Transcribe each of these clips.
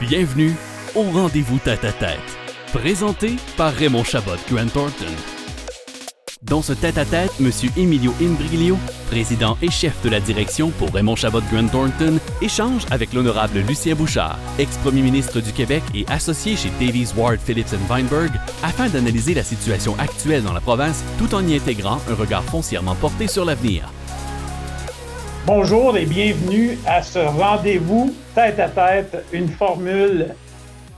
Bienvenue au rendez-vous tête à tête, présenté par Raymond Chabot Grant Thornton. Dans ce tête-à-tête, M. Emilio Imbriglio, président et chef de la direction pour Raymond Chabot Grant Thornton, échange avec l'honorable Lucien Bouchard, ex-premier ministre du Québec et associé chez Davies Ward Phillips Weinberg, afin d'analyser la situation actuelle dans la province tout en y intégrant un regard foncièrement porté sur l'avenir. Bonjour et bienvenue à ce rendez-vous tête à tête, une formule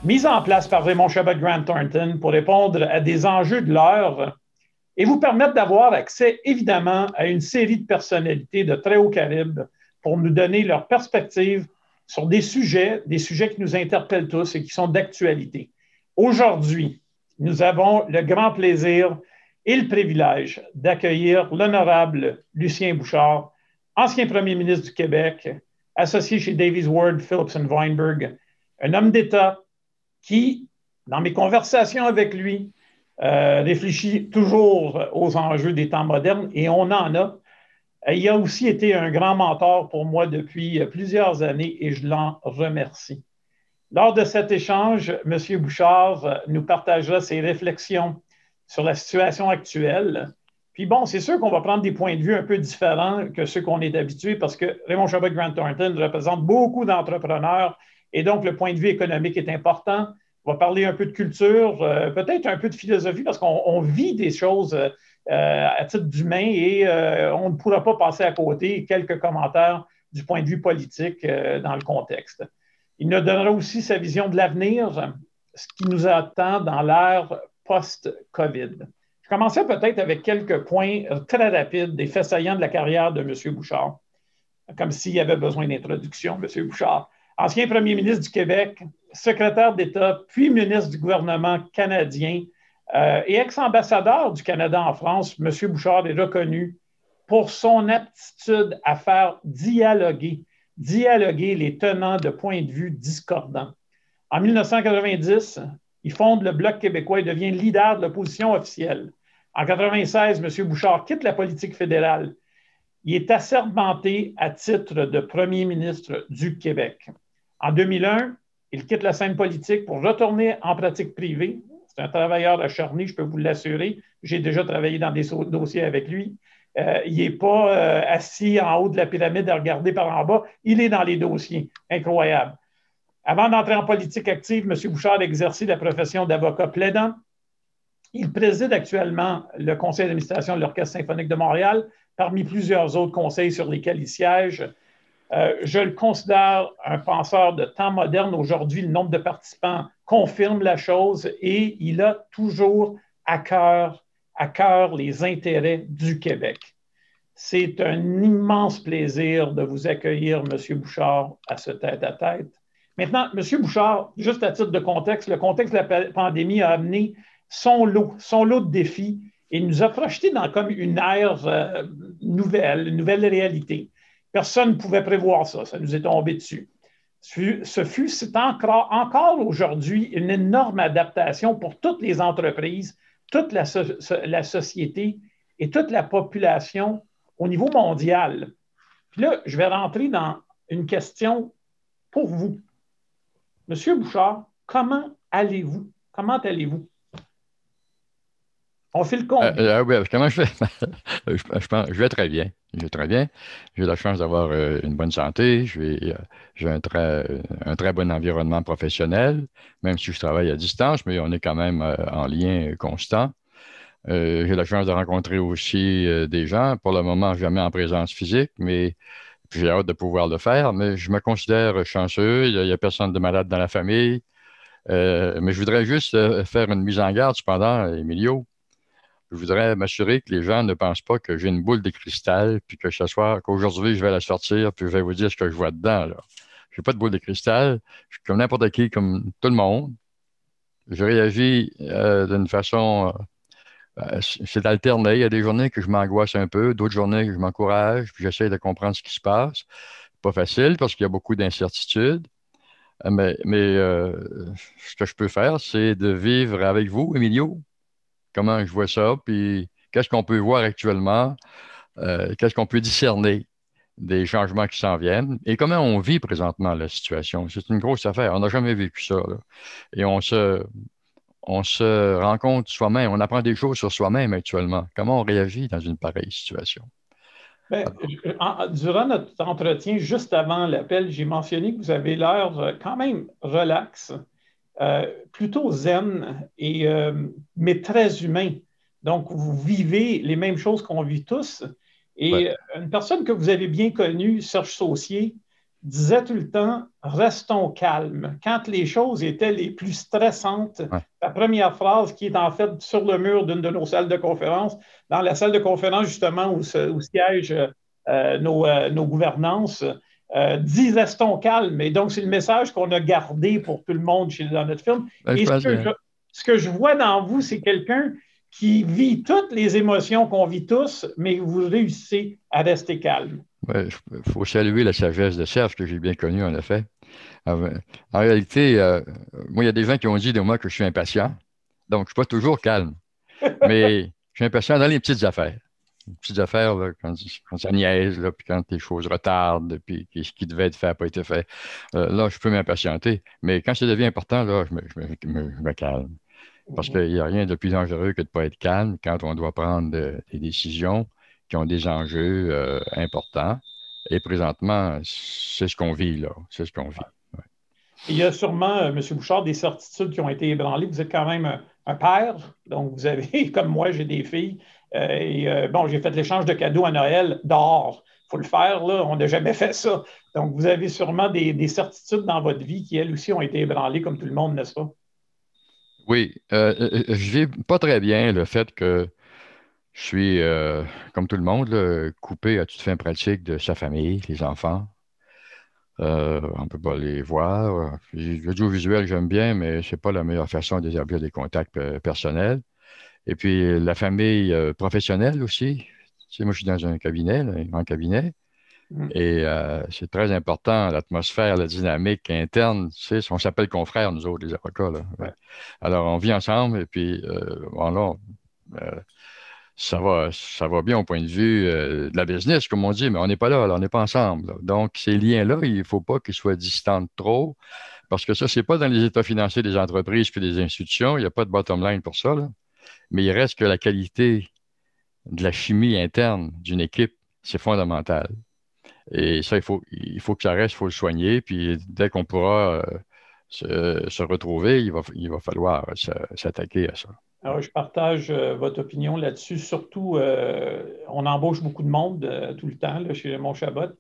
mise en place par Raymond Chabot Grant Thornton pour répondre à des enjeux de l'heure et vous permettre d'avoir accès évidemment à une série de personnalités de très haut calibre pour nous donner leur perspective sur des sujets, des sujets qui nous interpellent tous et qui sont d'actualité. Aujourd'hui, nous avons le grand plaisir et le privilège d'accueillir l'honorable Lucien Bouchard, ancien premier ministre du Québec, associé chez Davies Ward, Phillips Weinberg, un homme d'État qui, dans mes conversations avec lui, euh, réfléchit toujours aux enjeux des temps modernes et on en a. Il a aussi été un grand mentor pour moi depuis plusieurs années et je l'en remercie. Lors de cet échange, M. Bouchard nous partagera ses réflexions sur la situation actuelle, puis bon, c'est sûr qu'on va prendre des points de vue un peu différents que ceux qu'on est habitué parce que Raymond Chabot Grant Thornton représente beaucoup d'entrepreneurs et donc le point de vue économique est important. On va parler un peu de culture, euh, peut-être un peu de philosophie parce qu'on vit des choses euh, à titre d'humain et euh, on ne pourra pas passer à côté quelques commentaires du point de vue politique dans le contexte. Il nous donnera aussi sa vision de l'avenir, ce qui nous attend dans l'ère post-COVID. Commençais peut-être avec quelques points euh, très rapides des faits saillants de la carrière de M. Bouchard, comme s'il y avait besoin d'introduction, M. Bouchard. Ancien premier ministre du Québec, secrétaire d'État, puis ministre du gouvernement canadien euh, et ex-ambassadeur du Canada en France, M. Bouchard est reconnu pour son aptitude à faire dialoguer, dialoguer les tenants de points de vue discordants. En 1990, il fonde le Bloc québécois et devient leader de l'opposition officielle. En 1996, M. Bouchard quitte la politique fédérale. Il est assermenté à titre de premier ministre du Québec. En 2001, il quitte la scène politique pour retourner en pratique privée. C'est un travailleur acharné, je peux vous l'assurer. J'ai déjà travaillé dans des dossiers avec lui. Euh, il n'est pas euh, assis en haut de la pyramide à regarder par en bas. Il est dans les dossiers. Incroyable. Avant d'entrer en politique active, M. Bouchard a exercé la profession d'avocat plaidant il préside actuellement le conseil d'administration de l'Orchestre symphonique de Montréal, parmi plusieurs autres conseils sur lesquels il siège. Euh, je le considère un penseur de temps moderne. Aujourd'hui, le nombre de participants confirme la chose et il a toujours à cœur, à cœur les intérêts du Québec. C'est un immense plaisir de vous accueillir, M. Bouchard, à ce tête-à-tête. Maintenant, M. Bouchard, juste à titre de contexte, le contexte de la pandémie a amené son lot, son lot de défis et nous a projeté dans comme une ère euh, nouvelle, une nouvelle réalité. Personne ne pouvait prévoir ça, ça nous est tombé dessus. Ce fut, c'est encore, encore aujourd'hui une énorme adaptation pour toutes les entreprises, toute la, la société et toute la population au niveau mondial. Puis là, je vais rentrer dans une question pour vous. Monsieur Bouchard, comment allez-vous? Comment allez-vous? On fait le compte. Euh, euh, comment je fais? je, vais très bien. Je vais très bien. J'ai la chance d'avoir euh, une bonne santé. J'ai un, très, un très bon environnement professionnel, même si je travaille à distance, mais on est quand même en lien constant. J'ai la chance de rencontrer aussi des gens, pour le moment jamais en présence physique, mais j'ai hâte de pouvoir le faire. Mais je me considère chanceux. Il n'y a, personne de malade dans la famille. mais je voudrais juste faire une mise en garde, cependant, Emilio je voudrais m'assurer que les gens ne pensent pas que j'ai une boule de cristal, puis que ce soir, qu'aujourd'hui, je vais la sortir, puis je vais vous dire ce que je vois dedans. Je n'ai pas de boule de cristal. Je suis comme n'importe qui, comme tout le monde. Je réagis euh, d'une façon. Euh, c'est alterné. Il y a des journées que je m'angoisse un peu, d'autres journées que je m'encourage, puis j'essaie de comprendre ce qui se passe. Pas facile parce qu'il y a beaucoup d'incertitudes. Mais, euh, ce que je peux faire, c'est de vivre avec vous, Emilio, comment je vois ça, puis qu'est-ce qu'on peut voir actuellement euh, qu'est-ce qu'on peut discerner des changements qui s'en viennent et comment on vit présentement la situation. C'est une grosse affaire. On n'a jamais vécu ça. Et on se, on se rend compte soi-même, on apprend des choses sur soi-même actuellement. Comment on réagit dans une pareille situation? Ben, durant notre entretien, juste avant l'appel, j'ai mentionné que vous avez l'air euh, quand même relax, euh, plutôt zen, et, euh, mais très humain. Donc, vous vivez les mêmes choses qu'on vit tous. Et une personne que vous avez bien connue, Serge Saucier, disait tout le temps restons calmes. Quand les choses étaient les plus stressantes, la première phrase qui est en fait sur le mur d'une de nos salles de conférence, dans la salle de conférence justement où, siègent euh, euh, nos, gouvernances, euh, dit restons calmes. Et donc, c'est le message qu'on a gardé pour tout le monde chez, dans notre film. Ben, Et ce que je vois dans vous, c'est quelqu'un qui vit toutes les émotions qu'on vit tous, mais vous réussissez à rester calme. Oui, il faut saluer la sagesse de Serge que j'ai bien connue, en effet. Ah, en réalité, euh, moi, il y a des gens qui ont dit de moi que je suis impatient. Donc, je ne suis pas toujours calme. Mais je suis impatient dans les petites affaires. Petites affaires, quand, ça niaise, puis quand les choses retardent, puis ce qui devait être fait n'a pas été fait. Euh, là, je peux m'impatienter. Mais quand ça devient important, là, je me, calme. Parce qu'il n'y a rien de plus dangereux que de ne pas être calme quand on doit prendre des décisions qui ont des enjeux euh, importants. Et présentement, c'est ce qu'on vit, là. C'est ce qu'on vit. Il y a sûrement, euh, M. Bouchard, des certitudes qui ont été ébranlées. Vous êtes quand même un, père, donc vous avez, comme moi, j'ai des filles. Euh, et bon, j'ai fait l'échange de cadeaux à Noël dehors. Il faut le faire, là. On n'a jamais fait ça. Donc, vous avez sûrement des, des, certitudes dans votre vie qui, elles aussi, ont été ébranlées, comme tout le monde, n'est-ce pas? Oui. je vis pas très bien le fait que je suis, euh, comme tout le monde, coupé à toute fin pratique de sa famille, les enfants. Euh, on ne peut pas les voir. L'audiovisuel, j'aime bien, mais ce n'est pas la meilleure façon d'établir des contacts euh, personnels. Et puis, la famille professionnelle aussi. Tu moi, je suis dans un cabinet, un grand cabinet. Mm. Et c'est très important, l'atmosphère, la dynamique interne. Tu sais, on s'appelle confrères, nous autres, les avocats. Alors, on vit ensemble et puis, voilà ça va, ça va bien au point de vue euh, de la business, comme on dit, mais on n'est pas là, on n'est pas ensemble. Donc, ces liens-là, il ne faut pas qu'ils soient distants trop, parce que ça, ce n'est pas dans les états financiers des entreprises et des institutions, il n'y a pas de bottom line pour ça, mais il reste que la qualité de la chimie interne d'une équipe, c'est fondamental. Et ça, il faut, il faut que ça reste, il faut le soigner, puis dès qu'on pourra euh, se, retrouver, il va, il va falloir s'attaquer à ça. Alors, je partage euh, votre opinion là-dessus. Surtout, euh, on embauche beaucoup de monde tout le temps chez Mon Chabot.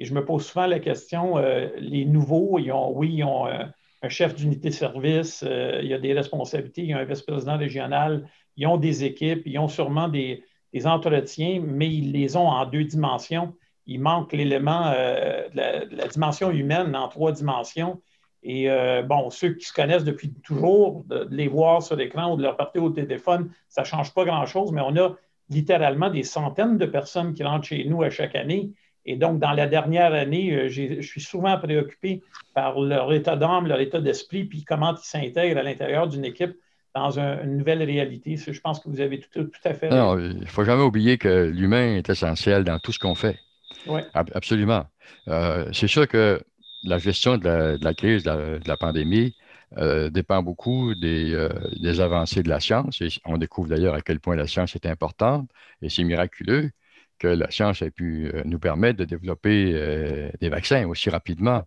Et je me pose souvent la question, les nouveaux, ils ont, oui, ils ont un chef d'unité de service, il y a des responsabilités, il y a un vice-président régional, ils ont des équipes, ils ont sûrement des, entretiens, mais ils les ont en deux dimensions. Il manque l'élément de, la dimension humaine en trois dimensions. Et euh, bon, ceux qui se connaissent depuis toujours, de, les voir sur l'écran ou de leur partir au téléphone, ça ne change pas grand-chose, mais on a littéralement des centaines de personnes qui rentrent chez nous à chaque année. Et donc, dans la dernière année, euh, je suis souvent préoccupé par leur état d'âme, leur état d'esprit, puis comment ils s'intègrent à l'intérieur d'une équipe dans une nouvelle réalité. Je pense que vous avez tout, à fait. Non, il ne faut jamais oublier que l'humain est essentiel dans tout ce qu'on fait. Oui. Absolument. Euh, c'est sûr que la gestion de la, crise, de la, pandémie, euh, dépend beaucoup euh, des, avancées de la science. Et on découvre d'ailleurs à quel point la science est importante. Et c'est miraculeux que la science ait pu nous permettre de développer des vaccins aussi rapidement.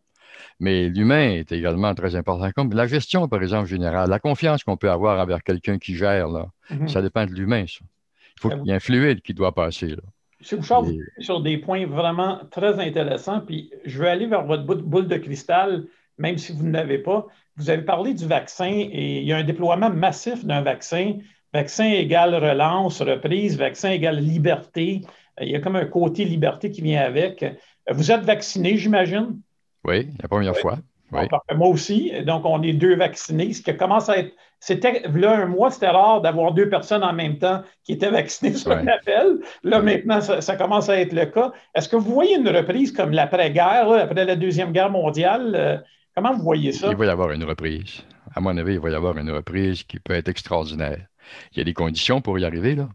Mais l'humain est également très important. Comme la gestion, par exemple, générale, la confiance qu'on peut avoir envers quelqu'un qui gère, là, mm-hmm. ça dépend de l'humain. Il faut qu'il y ait un fluide qui doit passer. Là. M. Bouchard, vous sur des points vraiment très intéressants, puis je veux aller vers votre boule de cristal, même si vous ne l'avez pas. Vous avez parlé du vaccin et il y a un déploiement massif d'un vaccin. Vaccin égale relance, reprise, vaccin égale liberté. Il y a comme un côté liberté qui vient avec. Vous êtes vacciné, j'imagine? Oui, la première fois. moi aussi. Donc, on est deux vaccinés, ce qui commence à être c'était, là, un mois, c'était rare d'avoir deux personnes en même temps qui étaient vaccinées sur un appel. Là, maintenant, ça, commence à être le cas. Est-ce que vous voyez une reprise comme l'après-guerre, après la Deuxième Guerre mondiale? Euh, comment vous voyez ça? Il va y avoir une reprise. À mon avis, il va y avoir une reprise qui peut être extraordinaire. Il y a des conditions pour y arriver, là.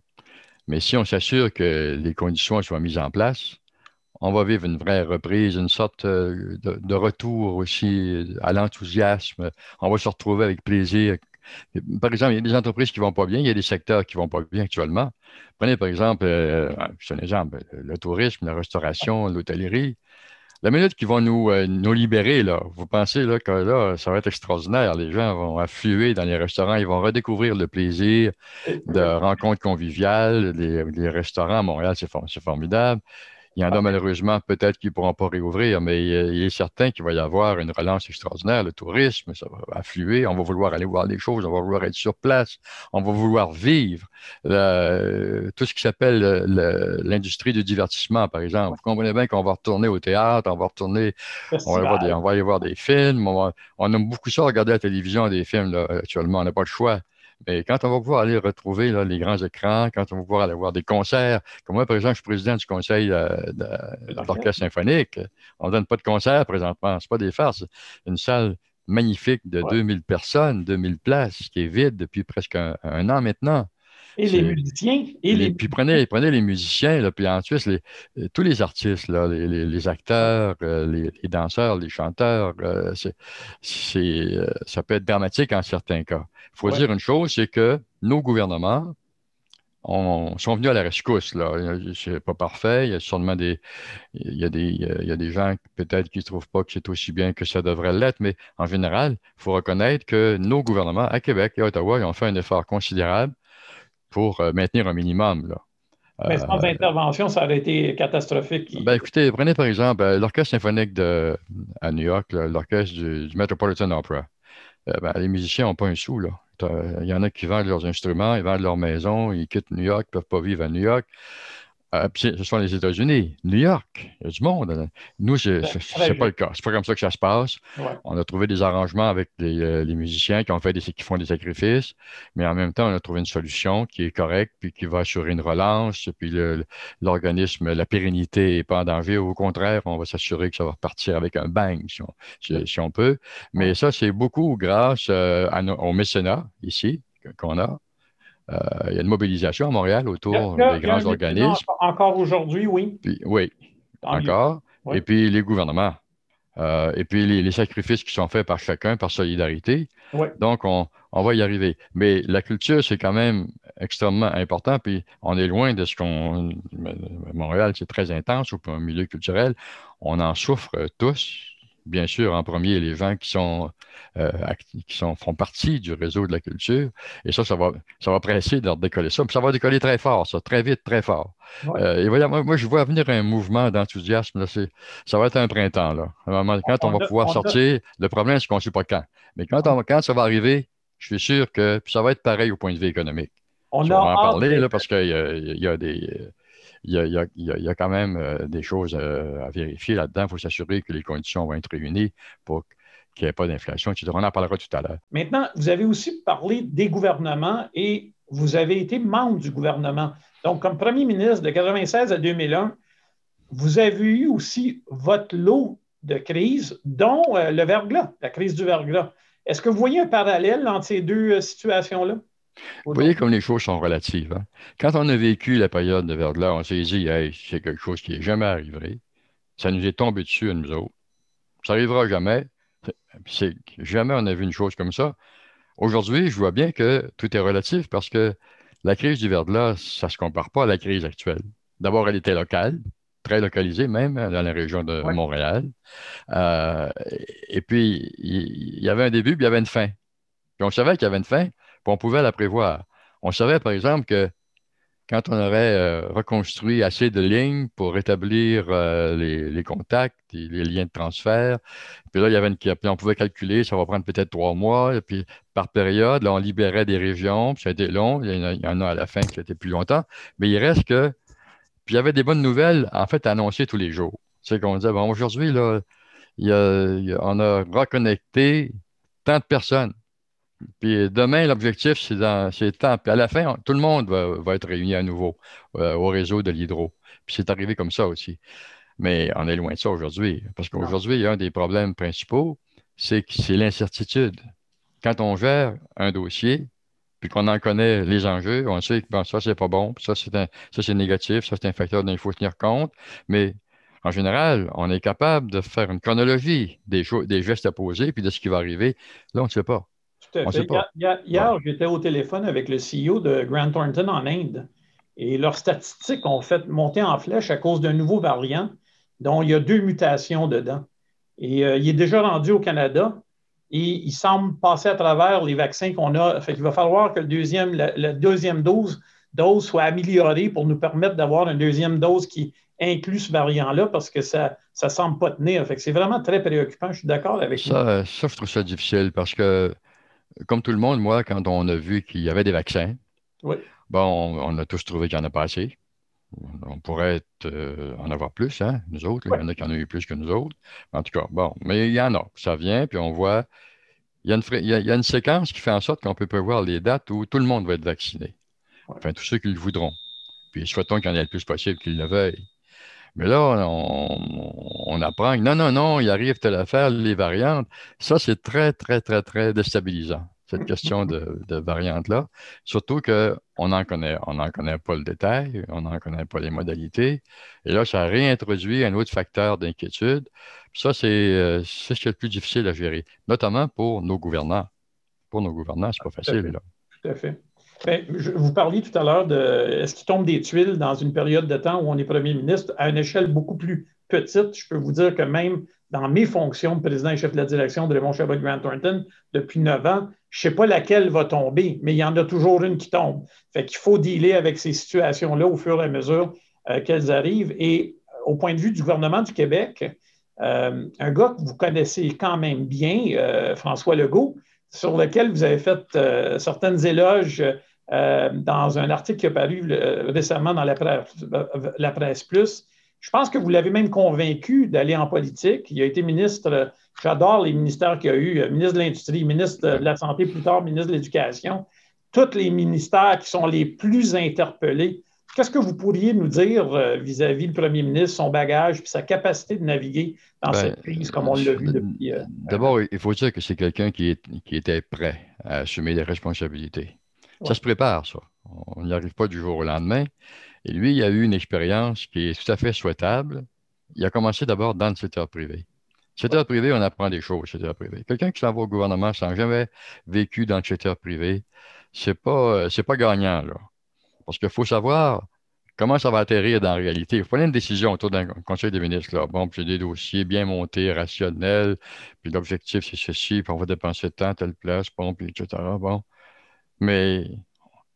Mais si on s'assure que les conditions soient mises en place, on va vivre une vraie reprise, une sorte euh, de, retour aussi à l'enthousiasme. On va se retrouver avec plaisir. Par exemple, il y a des entreprises qui ne vont pas bien, il y a des secteurs qui ne vont pas bien actuellement. Prenez par exemple, euh, c'est un exemple, le tourisme, la restauration, l'hôtellerie. La minute qu'ils vont nous, euh, nous libérer, là, vous pensez là, que là, ça va être extraordinaire. Les gens vont affluer dans les restaurants, ils vont redécouvrir le plaisir de rencontres conviviales. Les, les restaurants à Montréal, c'est formidable. Il y en a malheureusement peut-être qui ne pourront pas réouvrir, mais il est certain qu'il va y avoir une relance extraordinaire. Le tourisme, ça va affluer. On va vouloir aller voir des choses, on va vouloir être sur place, on va vouloir vivre. tout ce qui s'appelle l'industrie du divertissement, par exemple. Vous comprenez bien qu'on va retourner au théâtre, on va retourner, on va, aller voir des films. On, aime beaucoup ça, regarder la télévision, des films actuellement. On n'a pas le choix. Mais quand on va pouvoir aller retrouver les grands écrans, quand on va pouvoir aller voir des concerts, comme moi, par exemple, je suis président du conseil euh, de, l'orchestre symphonique, on ne donne pas de concert présentement, ce n'est pas des farces. Une salle magnifique de 2000 personnes, 2000 places, qui est vide depuis presque un, an maintenant. Et les musiciens. Et les... Puis prenez, prenez les musiciens, là, puis ensuite les, euh, tous les artistes, là, les, acteurs, euh, les, danseurs, les chanteurs, c'est, ça peut être dramatique en certains cas. Il faut dire une chose, c'est que nos gouvernements sont venus à la rescousse. Là. C'est pas parfait. Il y a sûrement des, il y a des, il y a des gens peut-être qui ne trouvent pas que c'est aussi bien que ça devrait l'être, mais en général, il faut reconnaître que nos gouvernements à Québec et à Ottawa ils ont fait un effort considérable pour euh, maintenir un minimum. Là. Mais sans euh, intervention, ça aurait été catastrophique. Ben, écoutez, prenez par exemple euh, l'Orchestre symphonique de, à New York, l'Orchestre du, Metropolitan Opera. Ben, les musiciens n'ont pas un sou. Là. Il y en a qui vendent leurs instruments, ils vendent leur maison, ils quittent New York, ils ne peuvent pas vivre à New York. Euh, ce sont les États-Unis, New York, il y a du monde. Nous, ce n'est pas le cas. C'est pas comme ça que ça se passe. On a trouvé des arrangements avec euh, les, musiciens qui, ont fait des, qui font des sacrifices, mais en même temps, on a trouvé une solution qui est correcte, puis qui va assurer une relance, puis l'organisme, la pérennité n'est pas en danger. Au contraire, on va s'assurer que ça va repartir avec un bang, si on, peut. Mais ça, c'est beaucoup grâce euh, au mécénat ici qu'on a. Euh, il y a une mobilisation à Montréal autour des grands organismes. Encore aujourd'hui, oui. oui, encore. Et puis les gouvernements. Euh, et puis les, sacrifices qui sont faits par chacun, par solidarité. Donc, on, va y arriver. Mais la culture, c'est quand même extrêmement important. Puis on est loin de ce qu'on. Montréal, c'est très intense au milieu culturel. On en souffre tous bien sûr, en premier, les gens qui sont, euh, qui sont, font partie du réseau de la culture. Et ça, ça va, ça va presser de décoller ça. Puis ça va décoller très fort, ça, très vite, très fort. Euh, et voilà, moi, je vois venir un mouvement d'enthousiasme. Ça va être un printemps. Là. Quand on, va pouvoir sortir, le problème, c'est qu'on ne sait pas quand. Mais quand, quand ça va arriver, je suis sûr que ça va être pareil au point de vue économique. On, va en parler là, parce qu'il y, a des il y a, quand même euh, des choses euh, à vérifier là-dedans. Il faut s'assurer que les conditions vont être réunies pour qu'il n'y ait pas d'inflation, etc. On en parlera tout à l'heure. Maintenant, vous avez aussi parlé des gouvernements et vous avez été membre du gouvernement. Donc, comme premier ministre de 1996 à 2001, vous avez eu aussi votre lot de crises, dont euh, le verglas, la crise du verglas. Est-ce que vous voyez un parallèle entre ces deux situations-là? Vous voyez comme les choses sont relatives. Hein. Quand on a vécu la période de verglas, on s'est dit, hey, c'est quelque chose qui n'est jamais arrivé. Ça nous est tombé dessus à nous autres. Ça n'arrivera jamais. jamais on a vu une chose comme ça. Aujourd'hui, je vois bien que tout est relatif parce que la crise du verglas, ça ne se compare pas à la crise actuelle. D'abord, elle était locale, très localisée même hein, dans la région de Montréal. Euh, et puis, il y, avait un début, puis il y avait une fin. Puis on savait qu'il y avait une fin, on pouvait la prévoir. On savait, par exemple, que quand on aurait euh, reconstruit assez de lignes pour rétablir euh, les, contacts, les liens de transfert, puis là, il y avait une, on pouvait calculer, ça va prendre peut-être trois mois, et puis par période, on libérait des régions, puis ça a été long, il y en a, à la fin qui été plus longtemps, mais il reste que, puis il y avait des bonnes nouvelles, en fait, annoncées tous les jours. C'est qu'on disait, bon, aujourd'hui, on a reconnecté tant de personnes. Puis demain, l'objectif, c'est dans ces temps. Puis à la fin, tout le monde va, être réuni à nouveau euh, au réseau de l'hydro. Puis c'est arrivé comme ça aussi. Mais on est loin de ça aujourd'hui. Parce qu'aujourd'hui, un des problèmes principaux, c'est c'est l'incertitude. Quand on gère un dossier, puis qu'on en connaît les enjeux, on sait que bon, ça, c'est pas bon, ça, c'est ça, c'est négatif, ça, c'est un facteur dont il faut tenir compte. Mais en général, on est capable de faire une chronologie des, des gestes à poser, puis de ce qui va arriver. Là, on ne sait pas. Tout à fait. Hier, j'étais au téléphone avec le CEO de Grant Thornton en Inde. Et leurs statistiques ont fait monter en flèche à cause d'un nouveau variant dont il y a deux mutations dedans. Et euh, il est déjà rendu au Canada et il semble passer à travers les vaccins qu'on a. Fait il va falloir que le deuxième, la, deuxième dose, dose soit améliorée pour nous permettre d'avoir une deuxième dose qui inclut ce variant-là parce que ça ne semble pas tenir. Fait c'est vraiment très préoccupant. Je suis d'accord avec ça. Ça, je trouve ça difficile parce que, comme tout le monde, moi, quand on a vu qu'il y avait des vaccins, oui. Bon, on, a tous trouvé qu'il n'y en a pas assez. On pourrait euh, en avoir plus, hein, nous autres. Il y en a qui en ont eu plus que nous autres. En tout cas, bon, mais il y en a. Ça vient, puis on voit. Il y a une, il y a, une séquence qui fait en sorte qu'on peut prévoir les dates où tout le monde va être vacciné. Enfin, tous ceux qui le voudront. Puis souhaitons qu'il y en ait le plus possible qu'ils le veuillent. Mais là, on, on, apprend que non, non, non, il arrive telle affaire, les variantes. Ça, c'est très, très, très, très déstabilisant cette question de, variante-là. Surtout qu'on n'en connaît, on connaît pas le détail, on n'en connaît pas les modalités. Et là, ça réintroduit un autre facteur d'inquiétude. Ça, euh, c'est ce qui est le plus difficile à gérer, notamment pour nos gouvernants. Pour nos gouvernants, c'est pas facile. Là. Tout à fait. Ben, je, vous parliez tout à l'heure de est-ce qu'il tombe des tuiles dans une période de temps où on est premier ministre à une échelle beaucoup plus petite? Je peux vous dire que même dans mes fonctions de président et chef de la direction de Raymond Chabot Grant Thornton depuis neuf ans, je ne sais pas laquelle va tomber, mais il y en a toujours une qui tombe. Fait qu'il faut dealer avec ces situations-là au fur et à mesure euh, qu'elles arrivent. Et euh, au point de vue du gouvernement du Québec, euh, un gars que vous connaissez quand même bien, François Legault, sur lequel vous avez fait certaines éloges dans un article qui a paru récemment dans la presse, la presse Plus. Je pense que vous l'avez même convaincu d'aller en politique. Il a été ministre, j'adore les ministères qu'il a eu, euh, ministre de l'Industrie, ministre de la Santé, plus tard ministre de l'Éducation, tous les ministères qui sont les plus interpellés. Qu'est-ce que vous pourriez nous dire euh, vis-à-vis du premier ministre, son bagage, puis sa capacité de naviguer dans ben, cette crise, comme on l'a vu depuis. Euh, d'abord, il faut dire que c'est quelqu'un qui, qui, était prêt à assumer des responsabilités. Ça se prépare, ça. On n'y arrive pas du jour au lendemain. Et lui, il a eu une expérience qui est tout à fait souhaitable. Il a commencé d'abord dans le secteur privé. Secteur privé, on apprend des choses secteur privé. Quelqu'un qui s'en va au gouvernement sans jamais vécu dans le secteur privé, c'est pas, c'est pas gagnant, là. Parce qu'il faut savoir comment ça va atterrir dans la réalité. Il faut prendre une décision autour d'un conseil des ministres. Là. Bon, puis des dossiers bien montés, rationnels, puis l'objectif, c'est ceci, puis on va dépenser tant, telle place, bon, puis etc. Bon. Mais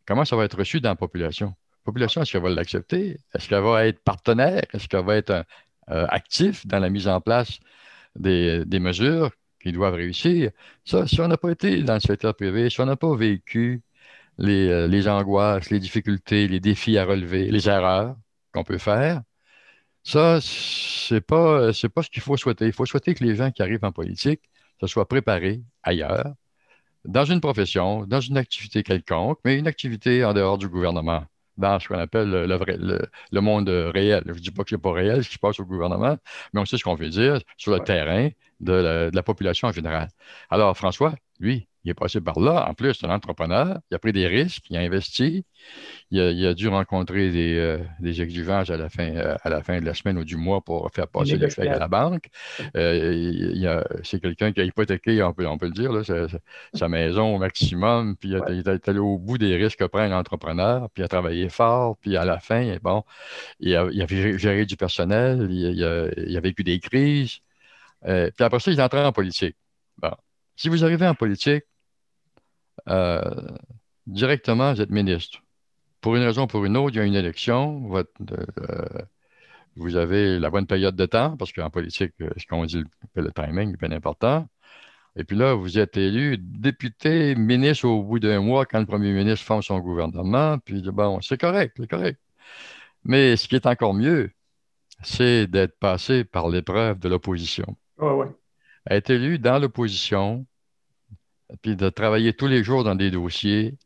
comment ça va être reçu dans la population? population, est-ce qu'elle va l'accepter? Est-ce qu'elle va être partenaire? Est-ce qu'elle va être euh, euh, actif dans la mise en place des, mesures qui doivent réussir? Ça, si on n'a pas été dans le secteur privé, si on n'a pas vécu les, euh, angoisses, les difficultés, les défis à relever, les erreurs qu'on peut faire, ça, c'est pas, pas ce qu'il faut souhaiter. Il faut souhaiter que les gens qui arrivent en politique se soient préparés ailleurs, dans une profession, dans une activité quelconque, mais une activité en dehors du gouvernement dans ce qu'on appelle le, le, monde réel. Je ne dis pas que ce n'est pas réel ce qui se passe au gouvernement, mais on sait ce qu'on veut dire sur le terrain de la, population en général. Alors, François, lui, il est passé par là. En plus, c'est un entrepreneur. Il a pris des risques, il a investi. Il a, dû rencontrer des, euh, des, exigences à la, fin, euh, à la fin de la semaine ou du mois pour faire passer les feuilles à la banque. Euh, c'est quelqu'un qui a hypothéqué, on peut, on peut le dire, sa, maison au maximum. Puis il, est allé au bout des risques que prend un entrepreneur. Puis il a travaillé fort. Puis à la fin, bon, il a, géré du personnel. Il, a, vécu des crises. puis après ça, il est entré en politique. Bon. Si vous arrivez en politique, euh, directement, vous êtes ministre. Pour une raison ou pour une autre, il y a une élection, euh, vous avez la bonne période de temps, parce qu'en politique, euh, ce qu'on dit, le timing est bien important. Et puis là, vous êtes élu député, ministre au bout d'un mois quand le premier ministre forme son gouvernement. Puis bon, c'est correct, c'est correct. Mais ce qui est encore mieux, c'est d'être passé par l'épreuve de l'opposition. Oui, oui. Être élu dans l'opposition, puis de travailler tous les jours dans des dossiers,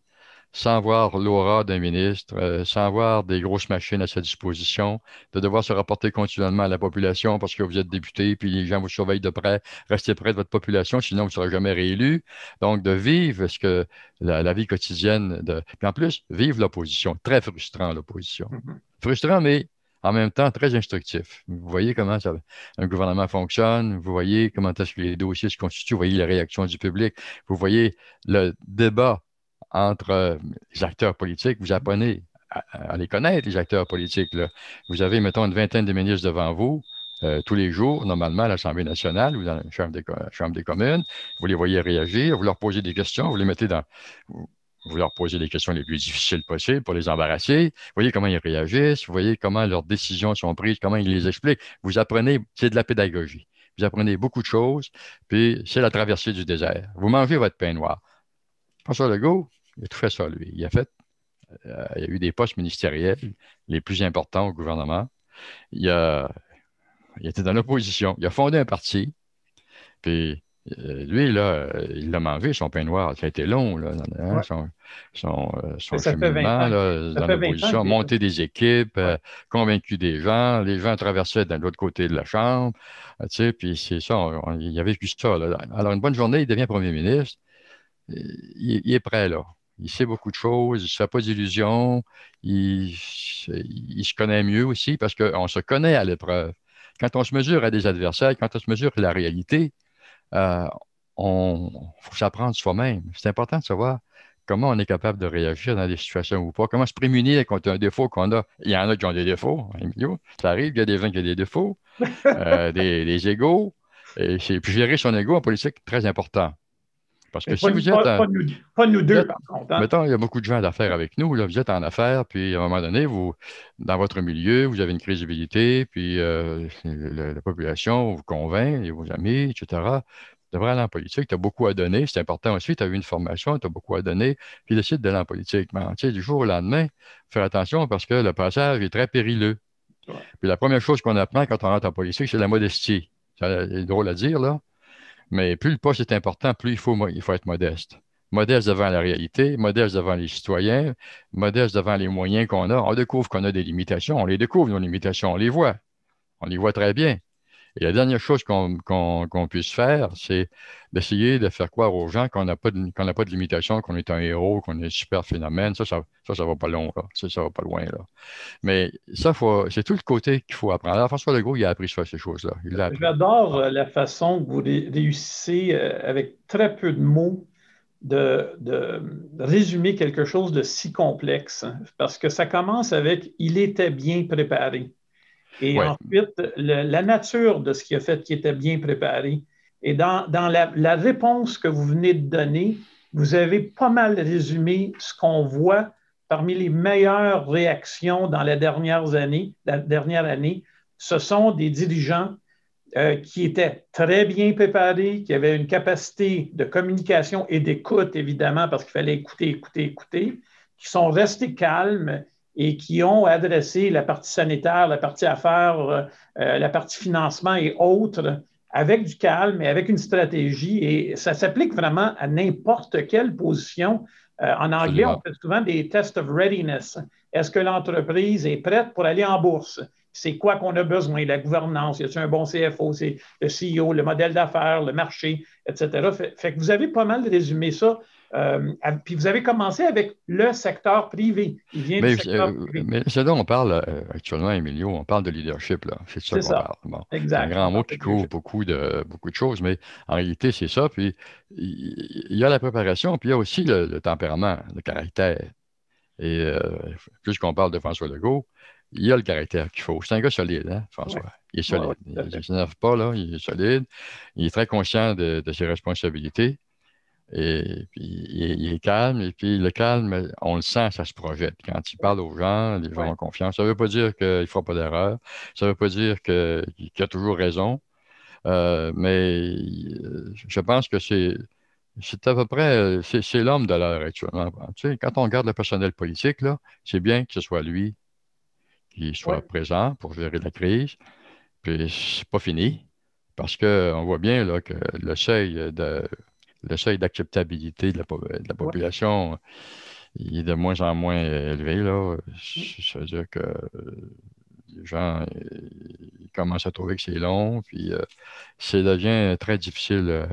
sans voir l'aura d'un ministre, euh, sans voir des grosses machines à sa disposition, de devoir se rapporter continuellement à la population parce que vous êtes député, puis les gens vous surveillent de près, restez près de votre population, sinon vous ne serez jamais réélu. Donc, de vivre ce que la, vie quotidienne, de... puis en plus, vivre l'opposition, très frustrant l'opposition. Mm-hmm. Frustrant, mais en même temps très instructif. Vous voyez comment un gouvernement fonctionne, vous voyez comment est-ce que les dossiers se constituent, vous voyez la réaction du public, vous voyez le débat entre euh, les acteurs politiques, vous apprenez à, les connaître, les acteurs politiques. Vous avez, mettons, une vingtaine de ministres devant vous. Euh, tous les jours, normalement, à l'Assemblée nationale ou dans la Chambre des communes. Vous les voyez réagir, vous leur posez des questions, vous les mettez dans vous leur posez les questions les plus difficiles possibles pour les embarrasser. Vous voyez comment ils réagissent, vous voyez comment leurs décisions sont prises, comment ils les expliquent. Vous apprenez, c'est de la pédagogie. Vous apprenez beaucoup de choses, puis c'est la traversée du désert. Vous mangez votre pain noir. François Legault, il a tout fait ça, lui. Il a fait, euh, il y a eu des postes ministériels les plus importants au gouvernement. Il, a, il était dans l'opposition. Il a fondé un parti, puis lui, là, il l'a mangé, son pain noir. Ça a été long, là, hein, son, son, euh, cheminement dans l'opposition, monter des équipes, euh, convaincu des gens. Les gens traversaient de l'autre côté de la Chambre. tu sais, puis c'est ça, il y avait vécu ça. Alors, une bonne journée, il devient premier ministre. Il, est prêt, là. Il sait beaucoup de choses, il ne se fait pas d'illusions, il, il, se connaît mieux aussi parce qu'on se connaît à l'épreuve. Quand on se mesure à des adversaires, quand on se mesure à la réalité, euh, on faut s'apprendre soi-même. C'est important de savoir comment on est capable de réagir dans des situations ou pas, comment se prémunir contre un défaut qu'on a. Il y en a qui ont des défauts, Emilio. Ça arrive, il y a des gens qui ont des défauts, euh, des, égaux. Et puis gérer son ego en politique, très important. Parce que si vous êtes. Pas, nous, deux, par contre. Hein. Mettons, il y a beaucoup de gens d'affaires avec nous. Là, vous êtes en affaires, puis à un moment donné, vous, dans votre milieu, vous avez une crédibilité, puis euh, la, population vous convainc, et vos amis, etc. Tu devrais aller en politique, tu as beaucoup à donner. C'est important aussi, tu as eu une formation, tu as beaucoup à donner, puis décide d'aller en politique. Mais tu sais, du jour au lendemain, faire attention parce que le passage est très périlleux. Puis la première chose qu'on apprend quand on rentre en politique, c'est la modestie. C'est drôle à dire, là. Mais plus le poste est important, plus il faut, être modeste. Modeste devant la réalité, modeste devant les citoyens, modeste devant les moyens qu'on a. On découvre qu'on a des limitations, on les découvre, nos limitations, on les voit. On les voit très bien. Et la dernière chose qu'on puisse faire, c'est d'essayer de faire croire aux gens qu'on n'a pas, de, pas de limitation, qu'on est un héros, qu'on est un super phénomène. Ça, ça, ça, va pas long, là. Ça, ça va pas loin, là. Mais ça, c'est tout le côté qu'il faut apprendre. Alors, François Legault, il a appris ça, ces choses-là. J'adore euh, la façon que vous réussissez euh, avec très peu de mots de, de, résumer quelque chose de si complexe, parce que ça commence avec il était bien préparé. Et ensuite, la nature de ce qui a fait qui était bien préparé. Et dans, la, réponse que vous venez de donner, vous avez pas mal résumé ce qu'on voit parmi les meilleures réactions dans la dernière année. La dernière année, ce sont des dirigeants euh, qui étaient très bien préparés, qui avaient une capacité de communication et d'écoute, évidemment, parce qu'il fallait écouter, écouter, écouter, qui sont restés calmes et qui ont adressé la partie sanitaire, la partie affaires, euh, euh, la partie financement et autres avec du calme et avec une stratégie. Et ça s'applique vraiment à n'importe quelle position. Euh, en anglais, on fait souvent des tests of readiness. Est-ce que l'entreprise est prête pour aller en bourse? C'est quoi qu'on a besoin? La gouvernance, y a-t-il un bon CFO? C'est le CEO, le modèle d'affaires, le marché, etc. fait, que vous avez pas mal résumé ça euh, puis vous avez commencé avec le secteur privé. Il vient mais, du secteur euh, privé. Mais ce dont on parle euh, actuellement, Emilio, on parle de leadership. C'est ça qu'on parle. C'est un grand mot qui couvre beaucoup de, beaucoup de choses, mais en réalité, c'est ça. Puis il y a la préparation, puis il y a aussi le, tempérament, le caractère. Et puisqu'on parle de François Legault, il y a le caractère qu'il faut. C'est un gars solide, hein, François? Il est solide. il ne s'énerve pas, là, il est solide. Il est très conscient de ses responsabilités. Et puis, il est, calme. Et puis, le calme, on le sent, ça se projette. Quand il parle aux gens, les gens ont confiance. Ça ne veut pas dire qu'il ne fera pas d'erreur. Ça ne veut pas dire qu'il a toujours raison. Euh, mais je pense que c'est. C'est à peu près, c'est l'homme de l'heure actuellement. Tu sais, quand on regarde le personnel politique, c'est bien que ce soit lui qui soit présent pour gérer la crise. Puis c'est pas fini, parce qu'on voit bien là, que le seuil de le seuil d'acceptabilité de, la, population, il est de moins en moins élevé. Là. Ça veut dire que les gens ils commencent à trouver que c'est long, puis ça devient très difficile.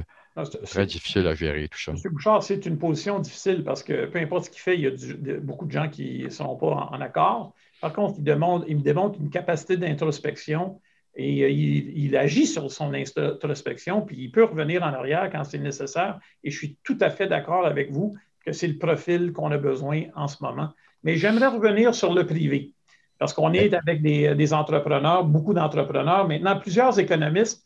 très difficile à gérer tout ça. M. Bouchard, c'est une position difficile parce que peu importe ce qu'il fait, il y a beaucoup de gens qui ne sont pas en, accord. Par contre, il, demande, il me démontre une capacité d'introspection et euh, il, agit sur son introspection, puis il peut revenir en arrière quand c'est nécessaire. Et je suis tout à fait d'accord avec vous que c'est le profil qu'on a besoin en ce moment. Mais j'aimerais revenir sur le privé, parce qu'on est avec des, entrepreneurs, beaucoup d'entrepreneurs. Maintenant, plusieurs économistes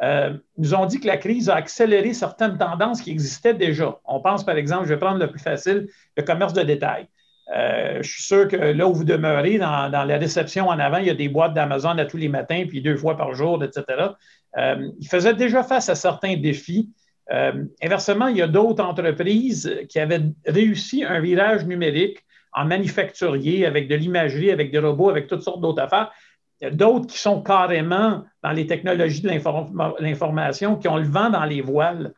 euh, nous ont dit que la crise a accéléré certaines tendances qui existaient déjà. On pense, par exemple, je vais prendre le plus facile, le commerce de détail. Euh, je suis sûr que là où vous demeurez, dans, la réception en avant, il y a des boîtes d'Amazon à tous les matins, puis deux fois par jour, etc. Euh, ils faisaient déjà face à certains défis. Euh, inversement, il y a d'autres entreprises qui avaient réussi un virage numérique en manufacturier, avec de l'imagerie, avec des robots, avec toutes sortes d'autres affaires. Il y a d'autres qui sont carrément dans les technologies de l'information, qui ont le vent dans les voiles.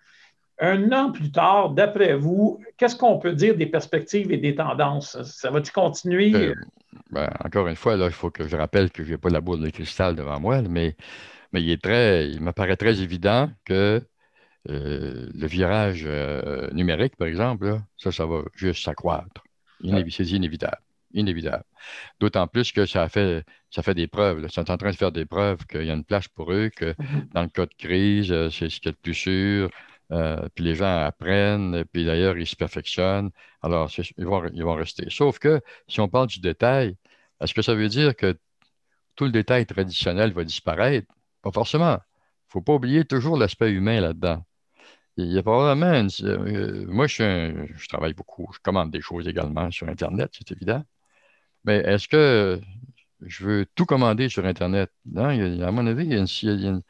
Un an plus tard, d'après vous, qu'est-ce qu'on peut dire des perspectives et des tendances? Ça va-tu continuer? Euh, ben, encore une fois, là, il faut que je rappelle que je n'ai pas la boule de cristal devant moi, mais, mais il, est très, il m'apparaît très évident que euh, le virage euh, numérique, par exemple, ça, ça va juste s'accroître. C'est inévitable. Inévitable. D'autant plus que ça fait, ça fait des preuves. Ils sont en train de faire des preuves qu'il y a une place pour eux, que dans le cas de crise, c'est ce qui est le plus sûr. Euh, puis les gens apprennent, puis d'ailleurs, ils se perfectionnent. Alors, ils vont, ils rester. Sauf que si on parle du détail, est-ce que ça veut dire que tout le détail traditionnel va disparaître? Pas forcément. Il ne faut pas oublier toujours l'aspect humain là-dedans. Il y a probablement euh, moi, je, travaille beaucoup. Je commande des choses également sur Internet, c'est évident. Mais est-ce que je veux tout commander sur Internet? Non, à mon avis, il y a une,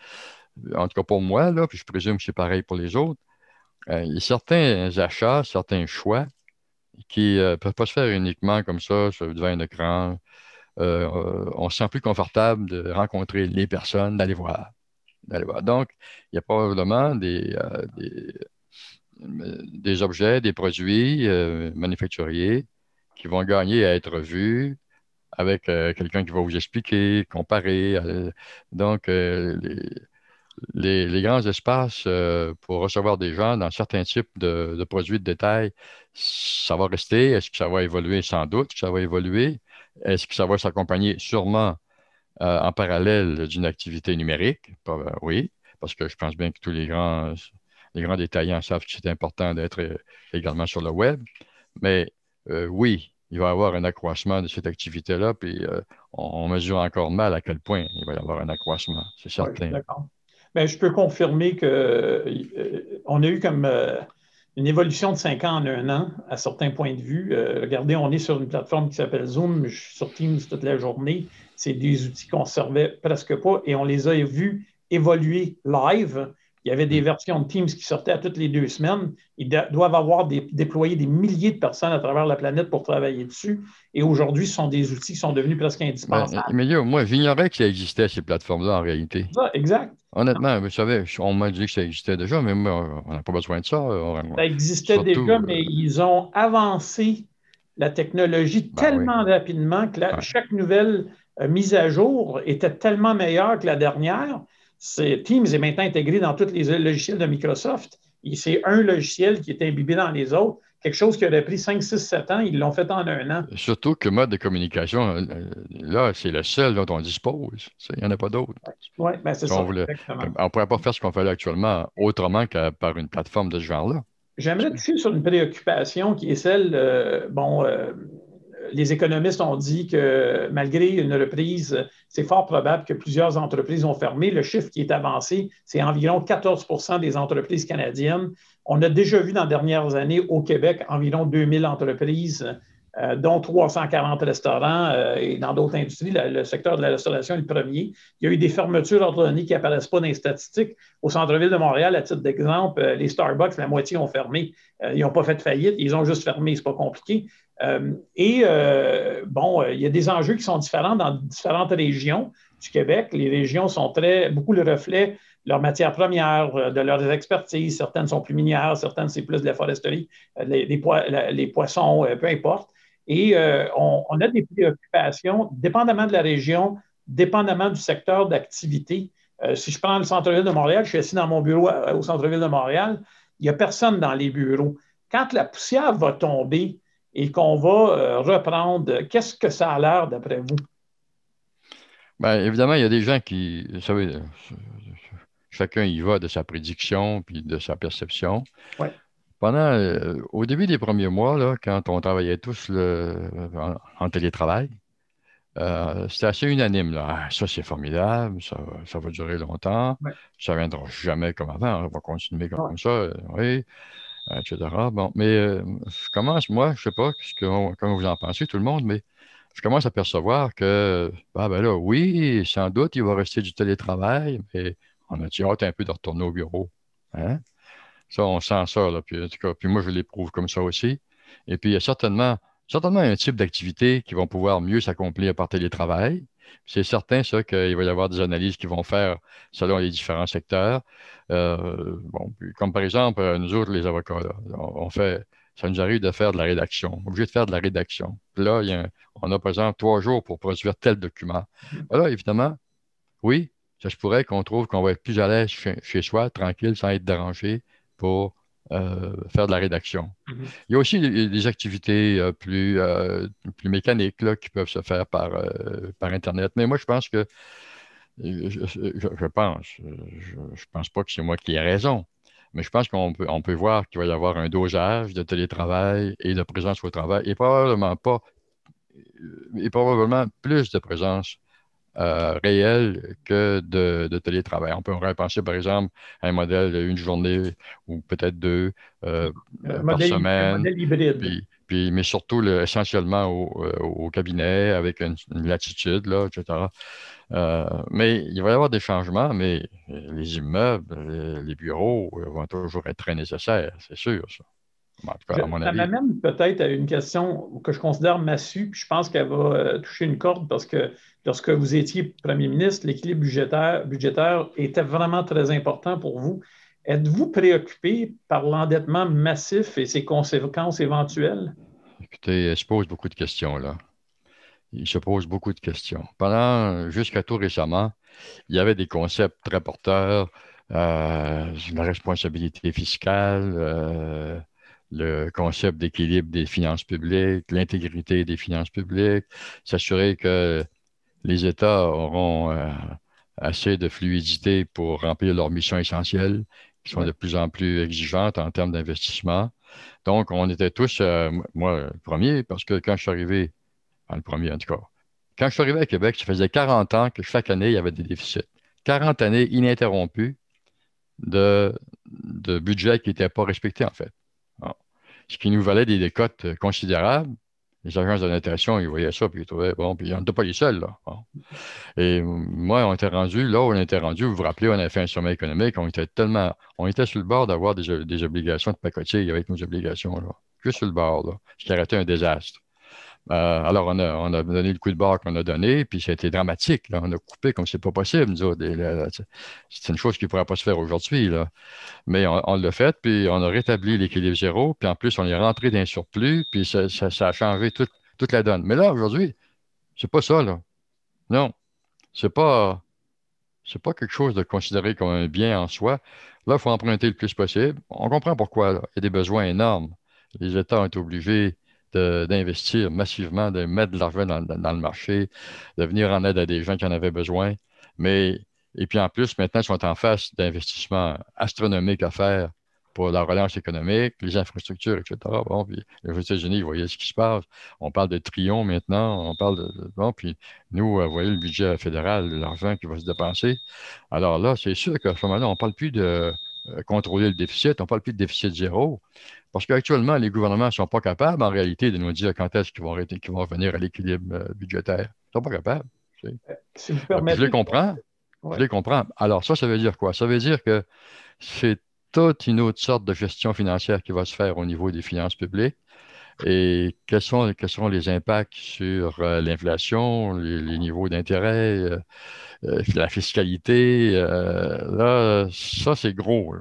en tout cas pour moi, puis je présume que c'est pareil pour les autres, euh, il y a certains achats, certains choix qui ne euh, peuvent pas se faire uniquement comme ça, devant un écran. Euh, on se sent plus confortable de rencontrer les personnes, d'aller voir. voir. Donc, il y a probablement des, des, objets, des produits manufacturiers qui vont gagner à être vus avec quelqu'un qui va vous expliquer, comparer. donc, les, les, grands espaces euh, pour recevoir des gens dans certains types de, produits de détail, ça va rester? Est-ce que ça va évoluer? Sans doute que ça va évoluer. Est-ce que ça va s'accompagner sûrement euh, en parallèle d'une activité numérique? Euh, oui, parce que je pense bien que tous les grands, les grands détaillants savent que c'est important d'être également sur le web. Mais oui, il va y avoir un accroissement de cette activité-là, puis on, mesure encore mal à quel point il va y avoir un accroissement, c'est certain. Bien, je peux confirmer qu'on euh, a eu comme euh, une évolution de cinq ans en un an à certains points de vue. Euh, regardez, on est sur une plateforme qui s'appelle Zoom. Je suis sur Teams toute la journée. C'est des outils qu'on ne servait presque pas et on les a vus évoluer live. Il y avait des mm. versions de Teams qui sortaient à toutes les deux semaines. Ils doivent avoir déployé des milliers de personnes à travers la planète pour travailler dessus. Et aujourd'hui, ce sont des outils qui sont devenus presque indispensables. mais moi, j'ignorais que ça existait, ces plateformes-là, en réalité. exact. Honnêtement, vous savez, on m'a dit que ça existait déjà, mais moi, on n'a pas besoin de ça. Ça existait déjà, mais euh, ils ont avancé la technologie ben tellement rapidement que chaque nouvelle euh, mise à jour était tellement meilleure que la dernière Teams est maintenant intégré dans tous les logiciels de Microsoft. C'est un logiciel qui est imbibé dans les autres. Quelque chose qui aurait pris 5, 6, 7 ans, ils l'ont fait en un an. Surtout que mode de communication, euh, là, c'est le seul dont on dispose. Il n'y en a pas d'autre. Oui, ben c'est ça. On ne pourrait pas faire ce qu'on fait actuellement autrement que par une plateforme de ce genre-là. J'aimerais toucher sur une préoccupation qui est celle, euh, bon, euh, les économistes ont dit que malgré une reprise, c'est fort probable que plusieurs entreprises ont fermé. Le chiffre qui est avancé, c'est environ 14% des entreprises canadiennes. On a déjà vu dans les dernières années au Québec environ 2000 entreprises euh, dont 340 restaurants euh, et dans d'autres industries. le secteur de la restauration est le premier. Il y a eu des fermetures ordonnées qui n'apparaissent pas dans les statistiques. Au centre-ville de Montréal, à titre d'exemple, euh, les Starbucks, la moitié ont fermé. ils n'ont pas fait de faillite, ils ont juste fermé, c'est pas compliqué. et bon, il y a des enjeux qui sont différents dans différentes régions du Québec. Les régions sont très beaucoup le reflet leurs matières premières, de leurs expertises. Certaines sont plus minières, certaines, c'est plus de la foresterie, les, les, poissons, peu importe. Et on, on, a des préoccupations, dépendamment de la région, dépendamment du secteur d'activité. si je prends le centre-ville de Montréal, je suis assis dans mon bureau au centre-ville de Montréal, il n'y a personne dans les bureaux. Quand la poussière va tomber et qu'on va reprendre, qu'est-ce que ça a l'air d'après vous? Bien, évidemment, il y a des gens qui, vous savez, chacun y va de sa prédiction puis de sa perception. Pendant, euh, au début des premiers mois, là, quand on travaillait tous en, télétravail, euh, c'était assez unanime. Là. Ah, ça, c'est formidable, ça, ça, va durer longtemps, ça ne viendra jamais comme avant, on va continuer comme, ça, euh, oui, etc. Bon, mais je commence, moi, je ne sais pas ce que, comment vous en pensez, tout le monde, mais je commence à percevoir que, ah ben là, oui, sans doute, il va rester du télétravail, mais on a hâte un peu de retourner au bureau. Hein? Ça, on sent ça, là. Puis, en tout cas, puis moi, je l'éprouve comme ça aussi. Et puis, il y a certainement, certainement un type d'activité qui vont pouvoir mieux s'accomplir par télétravail. C'est certain, ça, qu'il va y avoir des analyses qui vont faire selon les différents secteurs. Euh, bon, comme par exemple, nous autres, les avocats, on fait ça nous arrive de faire de la rédaction, obligé de faire de la rédaction. là, on a, par exemple, trois jours pour produire tel document. Voilà, évidemment, oui, ça se pourrait qu'on trouve qu'on va être plus à l'aise chez, soi, tranquille, sans être dérangé pour euh, faire de la rédaction. Mm-hmm. Il y a aussi des, activités euh, plus, euh, plus mécaniques là, qui peuvent se faire par, par Internet. Mais moi, je pense que je, pense, je ne pense pas que c'est moi qui ai raison. Mais je pense qu'on peut, on peut voir qu'il va y avoir un dosage de télétravail et de présence au travail et probablement pas, et probablement plus de présence euh, réelle que de, télétravail. On peut penser, par exemple, à un modèle d'une journée ou peut-être deux euh, par semaine. Un modèle hybride. Puis, mais surtout essentiellement au, euh, au, cabinet avec une, latitude, là, etc. Euh, mais il va y avoir des changements, mais les immeubles, les, bureaux vont toujours être très nécessaires, c'est sûr. Ça. ça m'amène peut-être à une question que je considère massue, puis je pense qu'elle va euh, toucher une corde parce que lorsque vous étiez premier ministre, l'équilibre budgétaire, était vraiment très important pour vous. Êtes-vous préoccupé par l'endettement massif et ses conséquences éventuelles? Écoutez, je pose beaucoup de questions là il se pose beaucoup de questions. Pendant, jusqu'à tout récemment, il y avait des concepts très porteurs, euh, la responsabilité fiscale, euh, le concept d'équilibre des finances publiques, l'intégrité des finances publiques, s'assurer que les États auront euh, assez de fluidité pour remplir leurs missions essentielles, qui sont de plus en plus exigeantes en termes d'investissement. Donc, on était tous, moi, le premier, parce que quand je suis arrivé le premier, en tout cas. Quand je suis arrivé à Québec, ça faisait 40 ans que chaque année, il y avait des déficits. 40 années ininterrompues de, de budget qui n'étaient pas respectés, en fait. Ce qui nous valait des décotes considérables. Les agences de notation, ils voyaient ça, puis ils trouvaient, bon, puis on n'était pas les seuls, là. Et moi, on était rendu, là où on était rendu, vous vous rappelez, on avait fait un sommet économique, on était tellement, on était sur le bord d'avoir des, des, obligations de pacotier avec nos obligations, là. Juste sur le bord, là. Ce qui aurait été un désastre. Euh, alors, on a, donné le coup de barre qu'on a donné, puis ça a été dramatique. On a coupé comme c'est pas possible. C'est une chose qui ne pourrait pas se faire aujourd'hui. Mais on, l'a fait, puis on a rétabli l'équilibre zéro, puis en plus, on est rentré d'un surplus, puis ça, a changé toute la donne. Mais là, aujourd'hui, c'est pas ça. Non. C'est pas. C'est pas quelque chose de considéré comme un bien en soi. Là, il faut emprunter le plus possible. On comprend pourquoi. Il y a des besoins énormes. Les États ont été obligés d'investir massivement, de mettre de l'argent dans, le marché, de venir en aide à des gens qui en avaient besoin. Mais, et puis en plus, maintenant, ils sont en face d'investissements astronomiques à faire pour la relance économique, les infrastructures, etc. Bon, puis les États-Unis, vous voyez ce qui se passe. On parle de trillions maintenant, on parle de. Bon, puis nous, vous voyez le budget fédéral, l'argent qui va se dépenser. Alors là, c'est sûr qu'à ce moment-là, on ne parle plus de euh, contrôler le déficit, on ne parle plus de déficit zéro. Parce qu'actuellement, les gouvernements ne sont pas capables, en réalité, de nous dire quand est-ce qu'ils vont, vont revenir à l'équilibre euh, budgétaire. Ils ne sont pas capables. Euh, je les comprends. Je les comprends. Alors, ça, ça veut dire quoi? Ça veut dire que c'est toute une autre sorte de gestion financière qui va se faire au niveau des finances publiques. Et quels sont, quels sont les impacts sur euh, l'inflation, les, niveaux d'intérêt, euh, euh, la fiscalité? là, ça, c'est gros.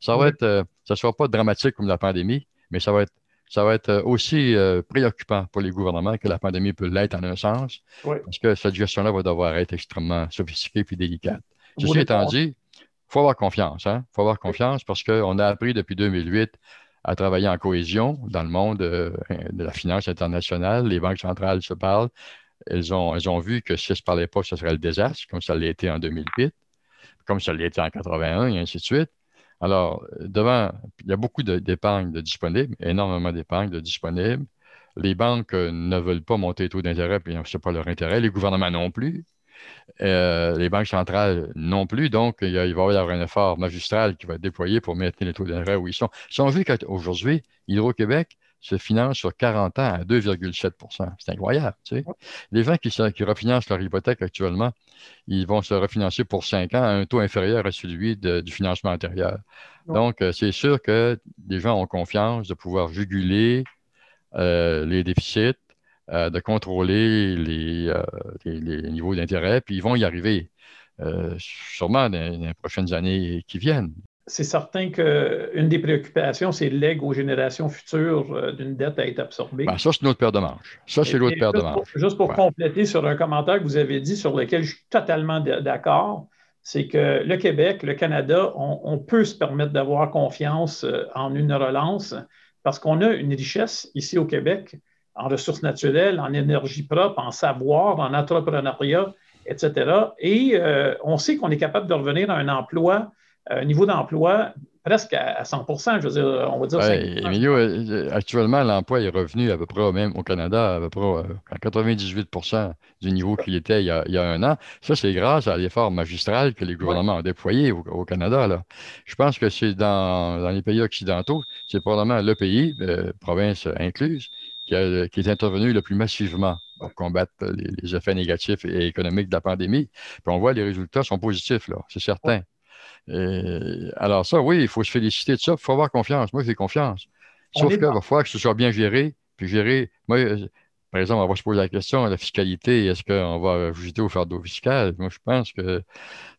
Ça va être, ça ne sera pas dramatique comme la pandémie, mais ça va être, ça va être aussi préoccupant pour les gouvernements que la pandémie peut l'être en un sens, parce que cette gestion-là va devoir être extrêmement sophistiquée et délicate. Ceci étant dit, il faut avoir confiance. Il hein? faut avoir confiance parce qu'on a appris depuis 2008 à travailler en cohésion dans le monde euh, de la finance internationale. Les banques centrales se parlent. Elles ont, elles ont vu que si elles ne se parlaient pas, ce serait le désastre, comme ça l'a été en 2008, comme ça l'a été en 81 et ainsi de suite. Alors, devant, il y a beaucoup d'épargne de, disponibles, énormément d'épargne de disponibles. Les banques euh, ne veulent pas monter les taux d'intérêt, puis ce n'est pas leur intérêt. Les gouvernements non plus. Euh, les banques centrales non plus. Donc, il, va y avoir un effort magistral qui va être déployé pour maintenir les taux d'intérêt où ils sont. Si on vu qu'aujourd'hui, Hydro-Québec se finance sur 40 ans à 2,7% C'est incroyable. Tu sais. Les gens qui, qui, refinancent leur hypothèque actuellement, ils vont se refinancer pour 5 ans à un taux inférieur à celui du financement antérieur. Donc, euh, c'est sûr que les gens ont confiance de pouvoir juguler euh, les déficits euh, de contrôler euh, les, les, niveaux d'intérêt, puis ils vont y arriver euh, sûrement dans, les prochaines années qui viennent. C'est certain qu'une des préoccupations, c'est le leg aux générations futures d'une dette à être absorbée. Ben, ça, c'est une autre paire de manches. Ça, c'est l'autre paire de manches. juste pour compléter sur un commentaire que vous avez dit sur lequel je suis totalement d'accord, c'est que le Québec, le Canada, on peut se permettre d'avoir confiance en une relance parce qu'on a une richesse ici au Québec en ressources naturelles, en énergie propre, en savoir, en entrepreneuriat, etc. Et euh, on sait qu'on est capable de revenir à un emploi, un niveau d'emploi presque à 100 je veux dire, on va dire. Emilio, euh, actuellement, l'emploi est revenu à peu près, même au Canada, à peu près euh, à 98% du niveau qu'il était il y, a, un an. Ça, c'est grâce à l'effort magistral que les gouvernements ont déployé au, Canada. Là. Je pense que c'est dans, les pays occidentaux, c'est probablement le pays, province incluse, qui, est intervenu le plus massivement pour combattre les, effets négatifs et économiques de la pandémie. Puis on voit les résultats sont positifs, là, c'est certain. alors ça, oui, il faut se féliciter de ça. Il faut avoir confiance. Moi, j'ai confiance. Sauf qu'il va falloir que ce soit bien géré. Puis gérer, moi, euh, par exemple, on va se poser la question, la fiscalité, est-ce qu'on va ajouter au fardeau fiscal? Moi, je pense que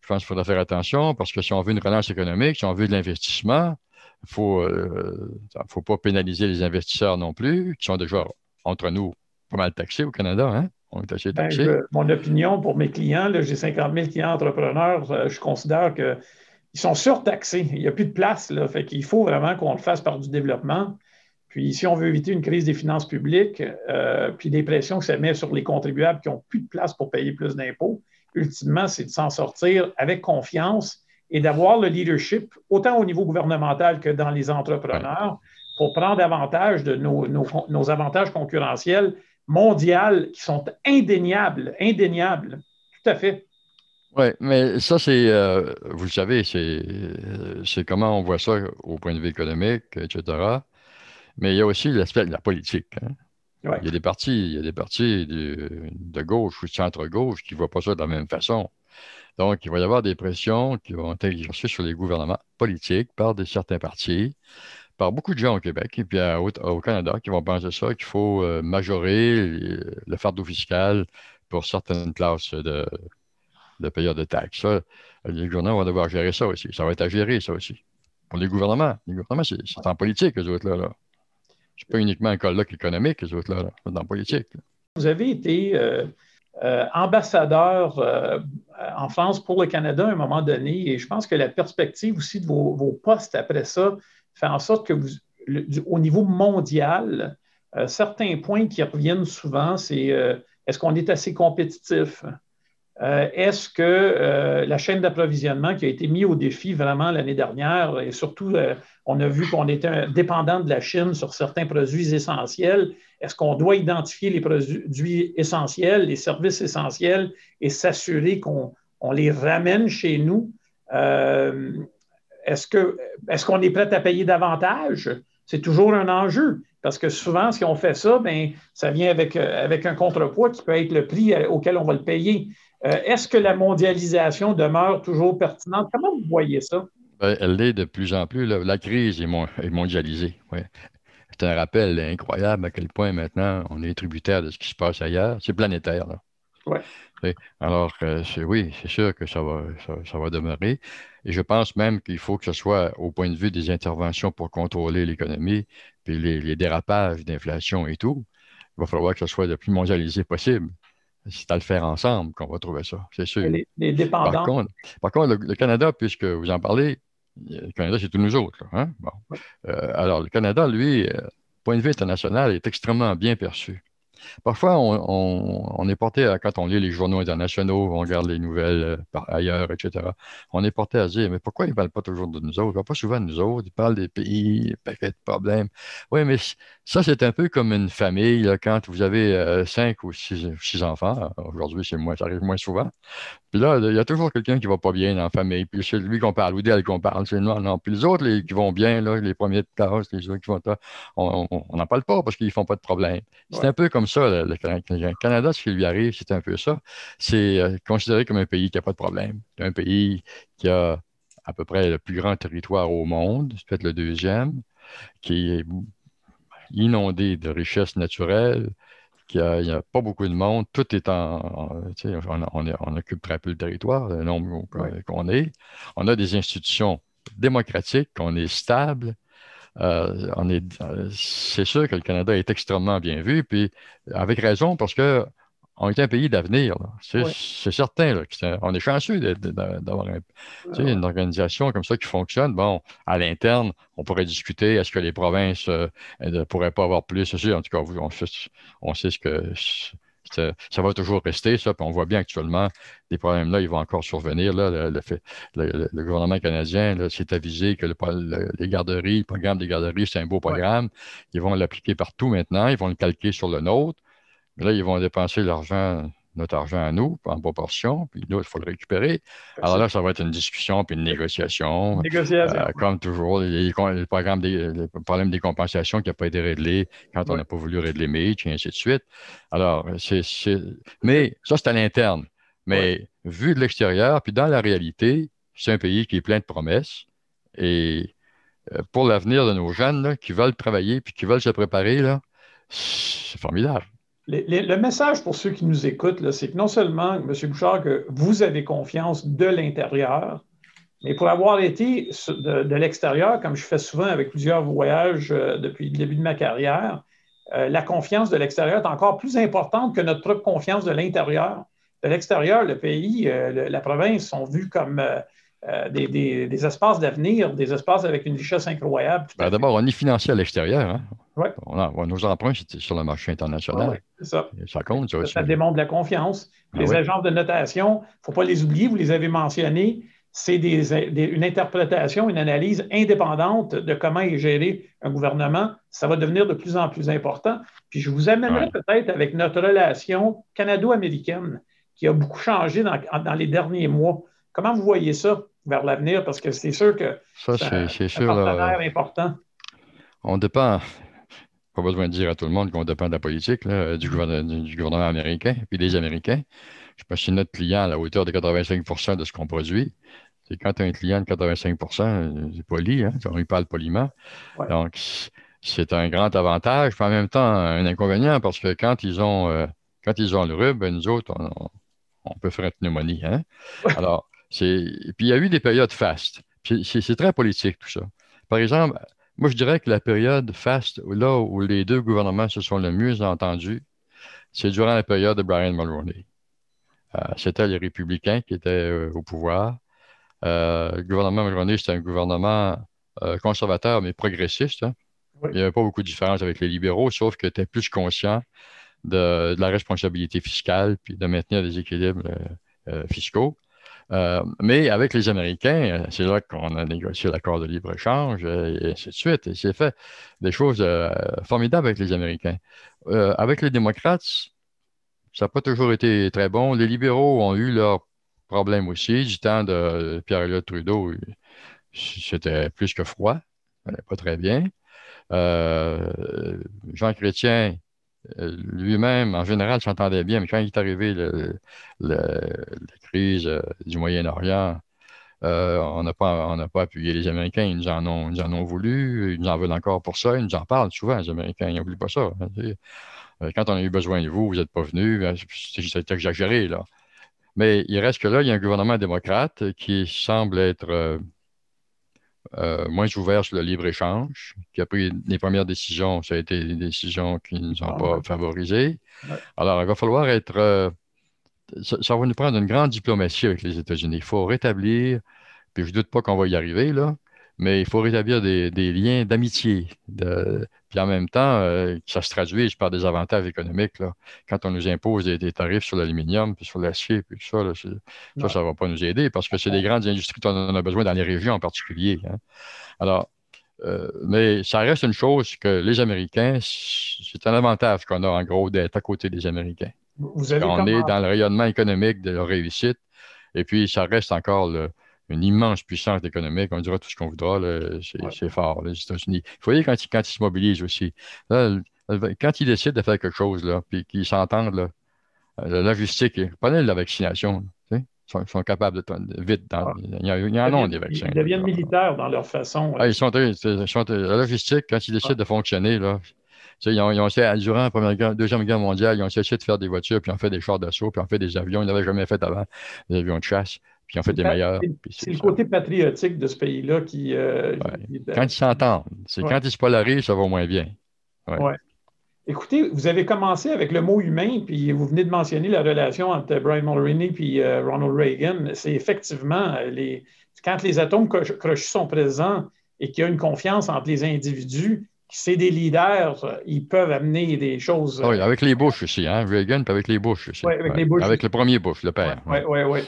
je pense qu'il faudra faire attention parce que si on veut une relance économique, si on veut de l'investissement, il faut, euh, faut pas pénaliser les investisseurs non plus, qui sont déjà, entre nous, pas mal taxés au Canada. Hein? On est assez ben, taxés. mon opinion pour mes clients, j'ai 50 000 clients entrepreneurs, euh, je considère qu'ils sont surtaxés. Il n'y a plus de place. Là, fait qu'il faut vraiment qu'on le fasse par du développement. Puis, si on veut éviter une crise des finances publiques, euh, puis des pressions que ça met sur les contribuables qui n'ont plus de place pour payer plus d'impôts, ultimement, c'est de s'en sortir avec confiance et d'avoir le leadership, autant au niveau gouvernemental que dans les entrepreneurs, pour prendre avantage de nos, avantages concurrentiels mondiaux qui sont indéniables, indéniables. Tout à fait. Oui, mais ça, c'est, euh, vous le savez, c'est, comment on voit ça au point de vue économique, etc. Mais il y a aussi l'aspect de la politique. Hein. Il y a des partis, il y a des partis de, de gauche ou de centre-gauche qui ne voient pas ça de la même façon. Donc, il va y avoir des pressions qui vont être exercées sur les gouvernements politiques par des certains partis, par beaucoup de gens au Québec et puis au, Canada qui vont penser ça, qu'il faut euh, majorer le fardeau fiscal pour certaines classes de, de payeurs de taxes. les gouvernements vont devoir gérer ça aussi. Ça va être à gérer, ça aussi. Pour les gouvernements. Les gouvernements, c'est en politique, les autres-là. Là. Ce n'est pas uniquement un colloque économique, les autres-là. C'est en politique. Vous avez été euh, euh, ambassadeur euh, en France pour le Canada à un moment donné. Et je pense que la perspective aussi de vos, postes après ça fait en sorte que vous, au niveau mondial, euh, certains points qui reviennent souvent, c'est est-ce qu'on est assez compétitif? Est-ce que la chaîne d'approvisionnement qui a été mise au défi vraiment l'année dernière, et surtout, on a vu qu'on était dépendant de la Chine sur certains produits essentiels, est-ce qu'on doit identifier les produits essentiels, les services essentiels et s'assurer qu'on les ramène chez nous? Euh, est-ce qu'on est, prêt à payer davantage? C'est toujours un enjeu parce que souvent, si on fait ça, ben, ça vient avec, euh, avec un contrepoids qui peut être le prix euh, auquel on va le payer. Est-ce que la mondialisation demeure toujours pertinente? Comment vous voyez ça? Ben, elle l'est de plus en plus. La crise est, mondialisée. C'est un rappel incroyable à quel point maintenant on est tributaire de ce qui se passe ailleurs. C'est planétaire. Là. Ouais. Alors, euh, oui, c'est sûr que ça va, ça, va demeurer. Et je pense même qu'il faut que ce soit au point de vue des interventions pour contrôler l'économie, puis les, dérapages d'inflation et tout. Il va falloir que ce soit le plus mondialisé possible. C'est à le faire ensemble qu'on va trouver ça, c'est sûr. Les, dépendants? Par contre, le, Canada, puisque vous en parlez, le Canada, c'est tous nous autres. Hein? Euh, alors, le Canada, lui, euh, point de vue international, est extrêmement bien perçu. Parfois, on, est porté à, quand on lit les journaux internationaux, on regarde les nouvelles euh, ailleurs, etc., on est porté à dire, mais pourquoi ils ne parlent pas toujours de nous autres? Ils ne parlent pas souvent de nous autres, ils parlent des pays, paquet de problèmes. Oui, mais ça, c'est un peu comme une famille, quand vous avez euh, cinq ou six, enfants. Aujourd'hui, c'est moins, ça arrive moins souvent. Puis là, il y a toujours quelqu'un qui ne va pas bien dans la famille. Puis c'est lui qu'on parle, ou d'elle qu'on parle. C'est non, non. Puis les autres les, qui vont bien, là, les premiers de classe, les autres qui vont. On n'en parle pas parce qu'ils ne font pas de problème. C'est un peu comme ça, le, Canada, ce qui lui arrive, c'est un peu ça. C'est euh, considéré comme un pays qui n'a pas de problème. Un pays qui a à peu près le plus grand territoire au monde, peut-être le deuxième, qui est inondé de richesses naturelles, qu'il n'y a, pas beaucoup de monde. Tout est en. on, occupe très peu le territoire, le nombre qu'on est. On a des institutions démocratiques, on est stable. Euh, euh, c'est sûr que le Canada est extrêmement bien vu, puis avec raison, parce que on est un pays d'avenir. C'est certain. on est chanceux d'avoir une organisation comme ça qui fonctionne. Bon, à l'interne, on pourrait discuter est-ce que les provinces euh, ne pourraient pas avoir plus. En tout cas, on, on sait ce que ça, va toujours rester, ça. Puis on voit bien actuellement, des problèmes-là, ils vont encore survenir. Là, le, gouvernement canadien s'est avisé que les garderies, le programme des garderies, c'est un beau programme. Ils vont l'appliquer partout maintenant. Ils vont le calquer sur le nôtre. Mais là, ils vont dépenser l'argent, notre argent à nous, en proportion, puis nous, il faut le récupérer. Alors là, ça va être une discussion puis une négociation. Négociation. Euh, comme toujours, les, programmes des, problèmes des compensations qui n'ont pas été réglés quand on n'a pas voulu régler Mitch, et ainsi de suite. Alors, c'est. Mais ça, c'est à l'interne. Mais vu de l'extérieur, puis dans la réalité, c'est un pays qui est plein de promesses. Et euh, pour l'avenir de nos jeunes qui veulent travailler puis qui veulent se préparer, c'est formidable le message pour ceux qui nous écoutent, c'est que non seulement, M. Bouchard, que vous avez confiance de l'intérieur, mais pour avoir été de, l'extérieur, comme je fais souvent avec plusieurs voyages euh, depuis le début de ma carrière, euh, la confiance de l'extérieur est encore plus importante que notre propre confiance de l'intérieur. De l'extérieur, le pays, euh, la province sont vus comme des, espaces d'avenir, des espaces avec une richesse incroyable. Ben, d'abord, on est financier à l'extérieur. Hein? nos emprunts, c'est sur le marché international. ça. ça compte, ça aussi. Ça démontre la confiance. Ah les agences de notation, il ne faut pas les oublier, vous les avez mentionnés. C'est une interprétation, une analyse indépendante de comment est géré un gouvernement. Ça va devenir de plus en plus important. Puis je vous amènerai peut-être avec notre relation canado-américaine qui a beaucoup changé dans, les derniers mois. Comment vous voyez ça vers l'avenir? Parce que c'est sûr que c'est un partenaire important. On dépend, pas besoin de dire à tout le monde qu'on dépend de la politique du, gouvernement, américain puis des Américains. Je pense que notre client à la hauteur de 85% de ce qu'on produit. C'est quand tu as un client de 85% c'est poli, hein, on lui parle poliment. Donc, c'est un grand avantage, puis en même temps un inconvénient parce que quand ils ont, euh, quand ils ont le rub, ben, nous autres, on, peut faire une pneumonie. Hein? Alors. Puis il y a eu des périodes fastes. C'est très politique tout ça. Par exemple, moi, je dirais que la période faste, là où les deux gouvernements se sont le mieux entendus, c'est durant la période de Brian Mulroney. Euh, c'était les républicains qui étaient euh, au pouvoir. Euh, le gouvernement Mulroney, c'était un gouvernement conservateur, mais progressiste. Hein. Il n'y avait pas beaucoup de différence avec les libéraux, sauf que tu es plus conscient de, de, la responsabilité fiscale puis de maintenir des équilibres fiscaux. Euh, mais avec les Américains, euh, c'est là qu'on a négocié l'accord de libre-échange euh, et ainsi de suite. Et c'est fait des choses formidables avec les Américains. avec les démocrates, ça n'a pas toujours été très bon. Les libéraux ont eu leurs problèmes aussi. Du temps de Pierre-Éliott Trudeau, c'était plus que froid. Ça n'allait pas très bien. Jean Chrétien, lui-même, en général, s'entendait bien, mais quand il est arrivé la crise euh, du Moyen-Orient, Euh, on n'a pas, appuyé les Américains, ils nous, en ont, voulu, ils nous en veulent encore pour ça, ils nous en parlent souvent, les Américains, ils n'oublient pas ça. Hein, euh, quand on a eu besoin de vous, vous n'êtes pas venus, ben, c'est exagéré, là. Mais il reste que là, il y a un gouvernement démocrate qui semble être euh, moins ouvert sur le libre-échange, qui a pris les premières décisions, ça a été des décisions qui ne nous ont ah, pas favorisées. Alors, il va falloir être ça, va nous prendre une grande diplomatie avec les États-Unis. Il faut rétablir, puis je ne doute pas qu'on va y arriver, là, mais il faut rétablir des, liens d'amitié. puis en même temps, euh, ça se traduise par des avantages économiques. Là. Quand on nous impose des, tarifs sur l'aluminium, puis sur l'acier, puis ça, ça, ça ne va pas nous aider parce que c'est des grandes industries dont on a besoin dans les régions en particulier. Hein. Alors, euh, mais ça reste une chose que les Américains, c'est un avantage qu'on a en gros d'être à côté des Américains on est dans le rayonnement économique de leur réussite. Et puis, ça reste encore une immense puissance économique. On dira tout ce qu'on voudra. C'est fort, les États-Unis. Il faut dire quand, ils, se mobilisent aussi. quand ils décident de faire quelque chose, là, puis qu'ils s'entendent, la logistique, prenez la vaccination. Ils sont, capables de, vite. Dans, ah. il, y en a des vaccins. Ils deviennent militaires dans leur façon. Ah, ils sont, la logistique, quand ils décident ah. de fonctionner, là, ils ont, ils durant la Première Guerre, Deuxième Guerre mondiale, ils ont essayé de faire des voitures, puis ils ont fait des chars d'assaut, puis ils ont fait des avions. Ils n'avaient jamais fait avant, des avions de chasse, puis fait des meilleurs. C'est le côté patriotique de ce pays-là qui. Euh, quand ils s'entendent. C'est quand ils se polarisent, ça va moins bien. Ouais. Écoutez, vous avez commencé avec le mot humain, puis vous venez de mentionner la relation entre Brian Mulroney et euh, Ronald Reagan. C'est effectivement euh, les, quand les atomes crochus sont présents et qu'il y a une confiance entre les individus, c'est des leaders, ils peuvent amener des choses. Oui, avec les Bush aussi, hein? Reagan, puis avec les Bush aussi. Oui, avec les Bush. Avec le premier Bush, le père. Oui, oui, oui. Ouais.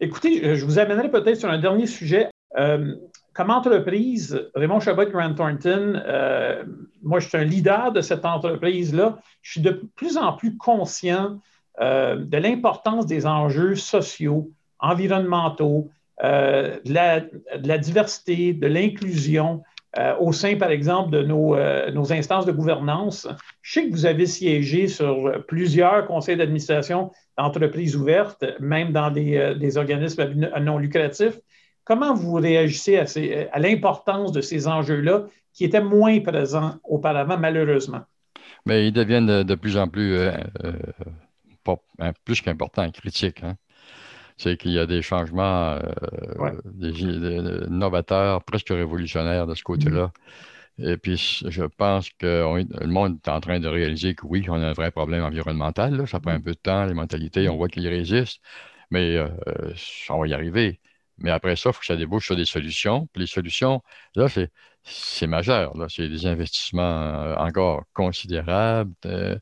Écoutez, je vous amènerai peut-être sur un dernier sujet. Euh, comme entreprise, Raymond Chabot Grant Thornton, euh, moi, je suis un leader de cette entreprise-là. Je suis de plus en plus conscient euh, de l'importance des enjeux sociaux, environnementaux, de la, diversité, de l'inclusion. Euh, au sein, par exemple, de euh, nos, instances de gouvernance. Je sais que vous avez siégé sur plusieurs conseils d'administration d'entreprises ouvertes, même dans des, euh, organismes non lucratifs. Comment vous réagissez à, l'importance de ces enjeux-là qui étaient moins présents auparavant, malheureusement? Mais ils deviennent de, plus en plus, hein, plus qu'importants, critiques. Hein c'est qu'il y a des changements euh, des, novateurs, presque révolutionnaires de ce côté-là. Mm-hmm. Et puis, je pense que le monde est en train de réaliser que oui, on a un vrai problème environnemental. Ça prend un mm-hmm. peu de temps, les mentalités, on voit qu'ils résistent, mais euh, on va y arriver. Mais après ça, il faut que ça débouche sur des solutions. Puis les solutions, là, c'est majeur. C'est des investissements euh, encore considérables. Euh,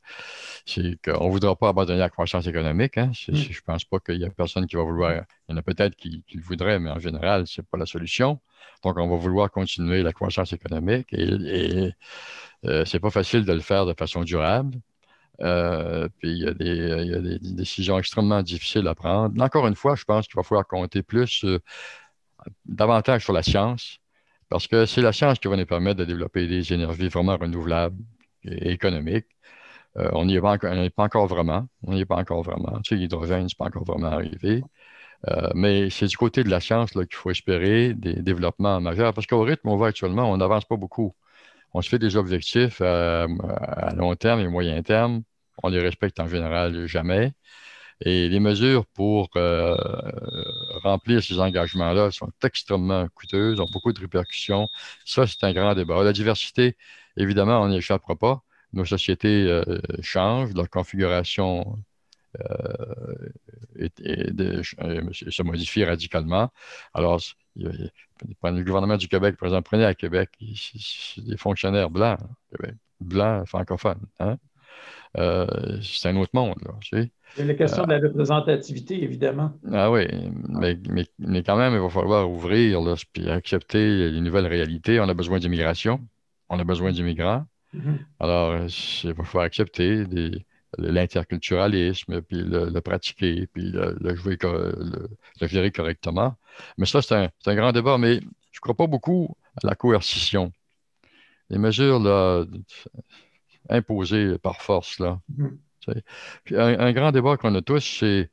on ne voudra pas abandonner la croissance économique. Hein. Mm. Je ne pense pas qu'il y a personne qui va vouloir. Il y en a peut-être qui, le voudraient, mais en général, ce n'est pas la solution. Donc, on va vouloir continuer la croissance économique et, et euh, ce n'est pas facile de le faire de façon durable. Euh, puis il y, a des, décisions extrêmement difficiles à prendre. Encore une fois, je pense qu'il va falloir compter plus, davantage sur la science, parce que c'est la science qui va nous permettre de développer des énergies vraiment renouvelables et économiques. Euh, on n'y est, pas encore vraiment. On n'y est pas encore vraiment. Tu sais, l'hydrogène, ce n'est pas encore vraiment arrivé. mais c'est du côté de la science qu'il faut espérer des développements majeurs, parce qu'au rythme où on va actuellement, on n'avance pas beaucoup on se fait des objectifs à, long terme et moyen terme. On les respecte en général jamais. Et les mesures pour euh, remplir ces engagements-là sont extrêmement coûteuses, ont beaucoup de répercussions. Ça, c'est un grand débat. La diversité, évidemment, on n'y échappera pas. Nos sociétés euh, changent, leur configuration euh, se modifie radicalement. Alors, le gouvernement du Québec, par exemple, prenez à Québec, des fonctionnaires blancs, blancs, francophones. Hein. Euh, c'est un autre monde. Là, tu sais. la question de la représentativité, évidemment. Ah oui, mais, mais, quand même, il va falloir ouvrir et accepter les nouvelles réalités. On a besoin d'immigration, on a besoin d'immigrants. Mm-hmm. Alors, il va falloir accepter l'interculturalisme, puis le, pratiquer, puis le, jouer, le, le, gérer correctement. Mais ça, c'est un, grand débat, mais je ne crois pas beaucoup à la coercition. Les mesures là, imposées par force. Là. Mm-hmm. un, grand débat qu'on a tous, c'est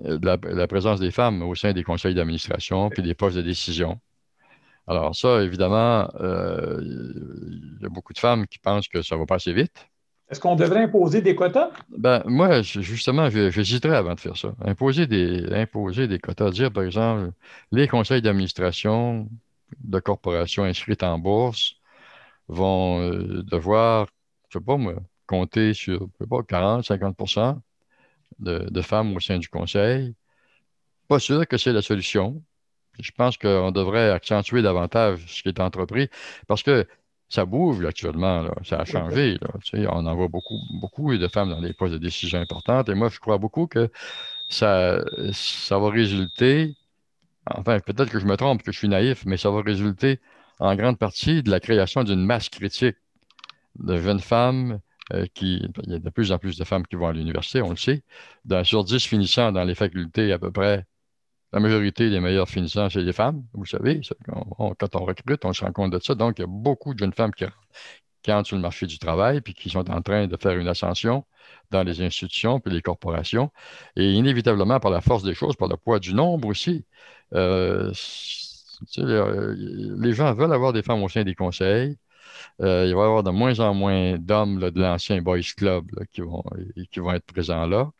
la, présence des femmes au sein des conseils d'administration puis des postes de décision. Alors ça, évidemment, euh, il y a beaucoup de femmes qui pensent que ça va passer vite. Est-ce qu'on devrait imposer des quotas? Ben, moi, justement, j'hésiterais avant de faire ça. Imposer des, imposer des quotas, dire, par exemple, les conseils d'administration de corporations inscrites en bourse vont euh, devoir, je ne sais pas moi, compter sur, je sais pas, 40, 50% de, femmes au sein du conseil. Pas sûr que c'est la solution. Je pense qu'on devrait accentuer davantage ce qui est entrepris parce que ça bouge actuellement, ça a changé. on en voit beaucoup, beaucoup de femmes dans les postes de décision importantes et moi, je crois beaucoup que ça, ça va résulter, enfin, peut-être que je me trompe, que je suis naïf, mais ça va résulter en grande partie de la création d'une masse critique de jeunes femmes euh, qui, il y a de plus en plus de femmes qui vont à l'université, on le sait. Dans, sur 10 finissants dans les facultés, à peu près, la majorité des meilleurs finissants, c'est des femmes, vous savez. quand on recrute, on se rend compte de ça. Donc, il y a beaucoup de jeunes femmes qui, qui entrent sur le marché du travail puis qui sont en train de faire une ascension dans les institutions puis les corporations. Et inévitablement, par la force des choses, par le poids du nombre aussi, euh, les gens veulent avoir des femmes au sein des conseils. Euh, il va y avoir de moins en moins d'hommes de l'ancien Boys Club qui, vont, qui vont être présents là.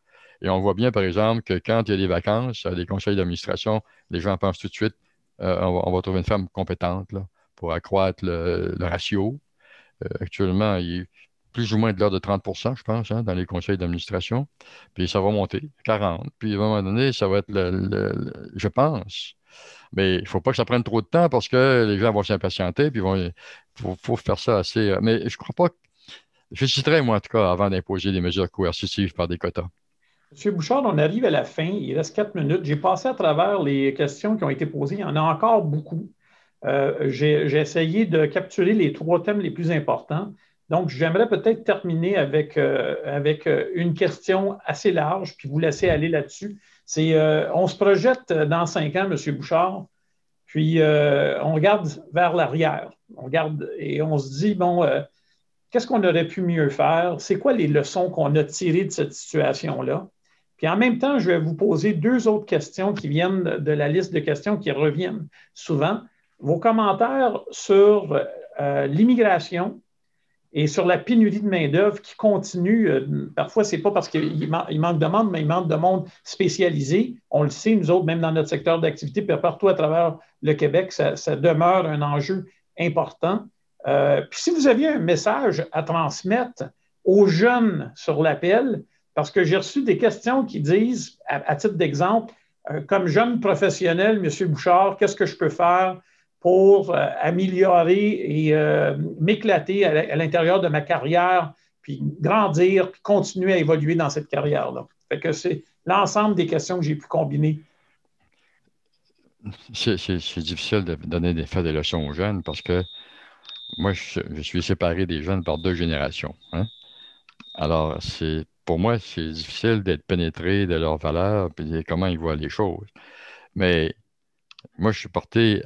Et on voit bien, par exemple, que quand il y a des vacances, des conseils d'administration, les gens pensent tout de suite euh, on, va, trouver une femme compétente pour accroître le, ratio. Euh, actuellement, il est plus ou moins de l'ordre de 30% je pense, hein, dans les conseils d'administration. Puis ça va monter, 40. Puis à un moment donné, ça va être le je pense, mais il ne faut pas que ça prenne trop de temps parce que les gens vont s'impatienter, puis il faut, faire ça assez. Euh, mais je ne crois pas. Je citerai, moi, en tout cas, avant d'imposer des mesures coercitives par des quotas. Monsieur Bouchard, on arrive à la fin. Il reste quatre minutes. J'ai passé à travers les questions qui ont été posées. Il y en a encore beaucoup. Euh, j'ai essayé de capturer les trois thèmes les plus importants. Donc, j'aimerais peut-être terminer avec, euh, avec une question assez large, puis vous laisser aller là-dessus. Euh, on se projette dans cinq ans, M. Bouchard, puis euh, on regarde vers l'arrière. On regarde et on se dit, bon, euh, qu'est-ce qu'on aurait pu mieux faire? C'est quoi les leçons qu'on a tirées de cette situation-là? Puis en même temps, je vais vous poser deux autres questions qui viennent de la liste de questions qui reviennent souvent. Vos commentaires sur l'immigration et sur la pénurie de main-d'œuvre qui continue, euh, parfois, ce n'est pas parce qu'il manque de monde, mais il manque de monde spécialisé. On le sait, nous autres, même dans notre secteur d'activité, puis partout à travers le Québec, ça, demeure un enjeu important. Euh, puis si vous aviez un message à transmettre aux jeunes sur l'appel, parce que j'ai reçu des questions qui disent, à, titre d'exemple, euh, comme jeune professionnel, M. Bouchard, qu'est-ce que je peux faire pour euh, améliorer et euh, m'éclater à l'intérieur de ma carrière, puis grandir, puis continuer à évoluer dans cette carrière-là. C'est l'ensemble des questions que j'ai pu combiner. C'est difficile de donner des, faire des leçons aux jeunes parce que moi, je, suis séparé des jeunes par deux générations. Hein. Alors, c'est pour moi, c'est difficile d'être pénétré de leurs valeurs et comment ils voient les choses. Mais moi, je suis porté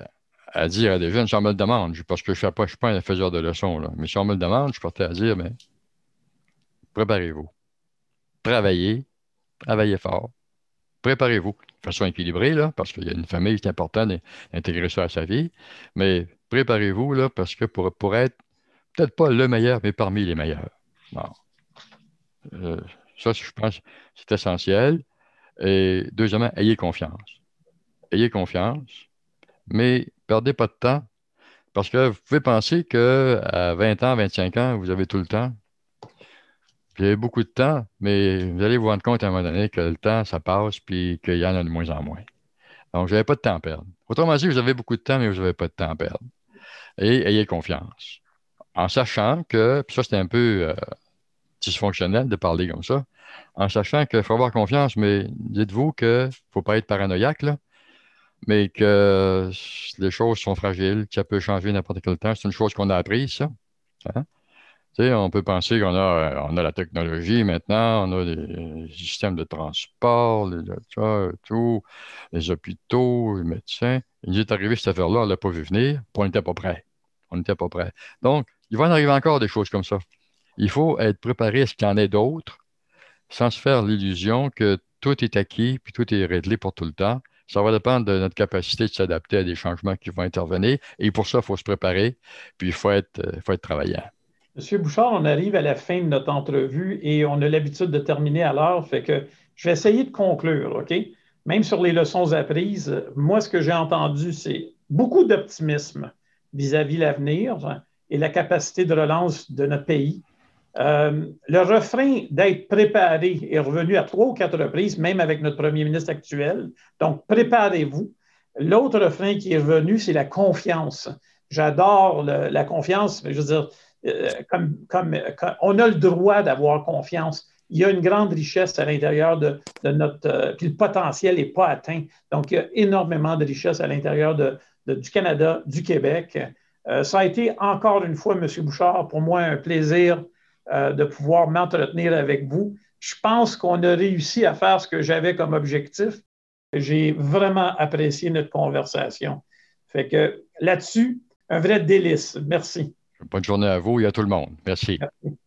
à dire à des jeunes, si on me le demande, parce que je ne suis pas un faiseur de leçons, là, mais si on me le demande, je porté à dire, mais préparez-vous. Travaillez, travaillez fort. Préparez-vous de façon équilibrée, là, parce qu'il y a une famille, c'est important d'intégrer ça à sa vie, mais préparez-vous là, parce que pour, pour être peut-être pas le meilleur, mais parmi les meilleurs. Euh, ça, je pense, c'est essentiel. Et deuxièmement, ayez confiance. Ayez confiance, mais perdez pas de temps. Parce que vous pouvez penser qu'à 20 ans, 25 ans, vous avez tout le temps. Vous avez beaucoup de temps, mais vous allez vous rendre compte à un moment donné que le temps, ça passe, puis qu'il y en a de moins en moins. Donc, vous n'avez pas de temps à perdre. Autrement dit, vous avez beaucoup de temps, mais vous n'avez pas de temps à perdre. Et ayez confiance. En sachant que, puis ça, c'est un peu euh, dysfonctionnel de parler comme ça, en sachant qu'il faut avoir confiance, mais dites-vous qu'il ne faut pas être paranoïaque, là mais que les choses sont fragiles, que ça peut changer n'importe quel temps. C'est une chose qu'on a appris, ça. Hein? on peut penser qu'on a, on a la technologie maintenant, on a des systèmes de transport, les, tout, les hôpitaux, les médecins. Il est arrivé cette affaire-là, on ne l'a pas vu venir, puis on n'était pas prêt. On n'était pas prêt. Donc, il va en arriver encore des choses comme ça. Il faut être préparé à ce qu'il y en ait d'autres, sans se faire l'illusion que tout est acquis, puis tout est réglé pour tout le temps. Ça va dépendre de notre capacité de s'adapter à des changements qui vont intervenir. Et pour ça, il faut se préparer, puis il faut être, euh, faut être travaillant. Monsieur Bouchard, on arrive à la fin de notre entrevue et on a l'habitude de terminer à l'heure, fait que je vais essayer de conclure, OK? Même sur les leçons apprises, moi, ce que j'ai entendu, c'est beaucoup d'optimisme vis-à-vis l'avenir et la capacité de relance de notre pays. Euh, le refrain d'être préparé est revenu à trois ou quatre reprises, même avec notre premier ministre actuel. Donc, préparez-vous. L'autre refrain qui est revenu, c'est la confiance. J'adore la confiance. Je veux dire, euh, comme, on a le droit d'avoir confiance. Il y a une grande richesse à l'intérieur de, notre. Euh, puis le potentiel n'est pas atteint. Donc, il y a énormément de richesse à l'intérieur du Canada, du Québec. ça a été encore une fois, M. Bouchard, pour moi, un plaisir euh, de pouvoir m'entretenir avec vous. Je pense qu'on a réussi à faire ce que j'avais comme objectif. J'ai vraiment apprécié notre conversation. Fait que là-dessus, un vrai délice. Merci. Bonne journée à vous et à tout le monde. Merci. Merci.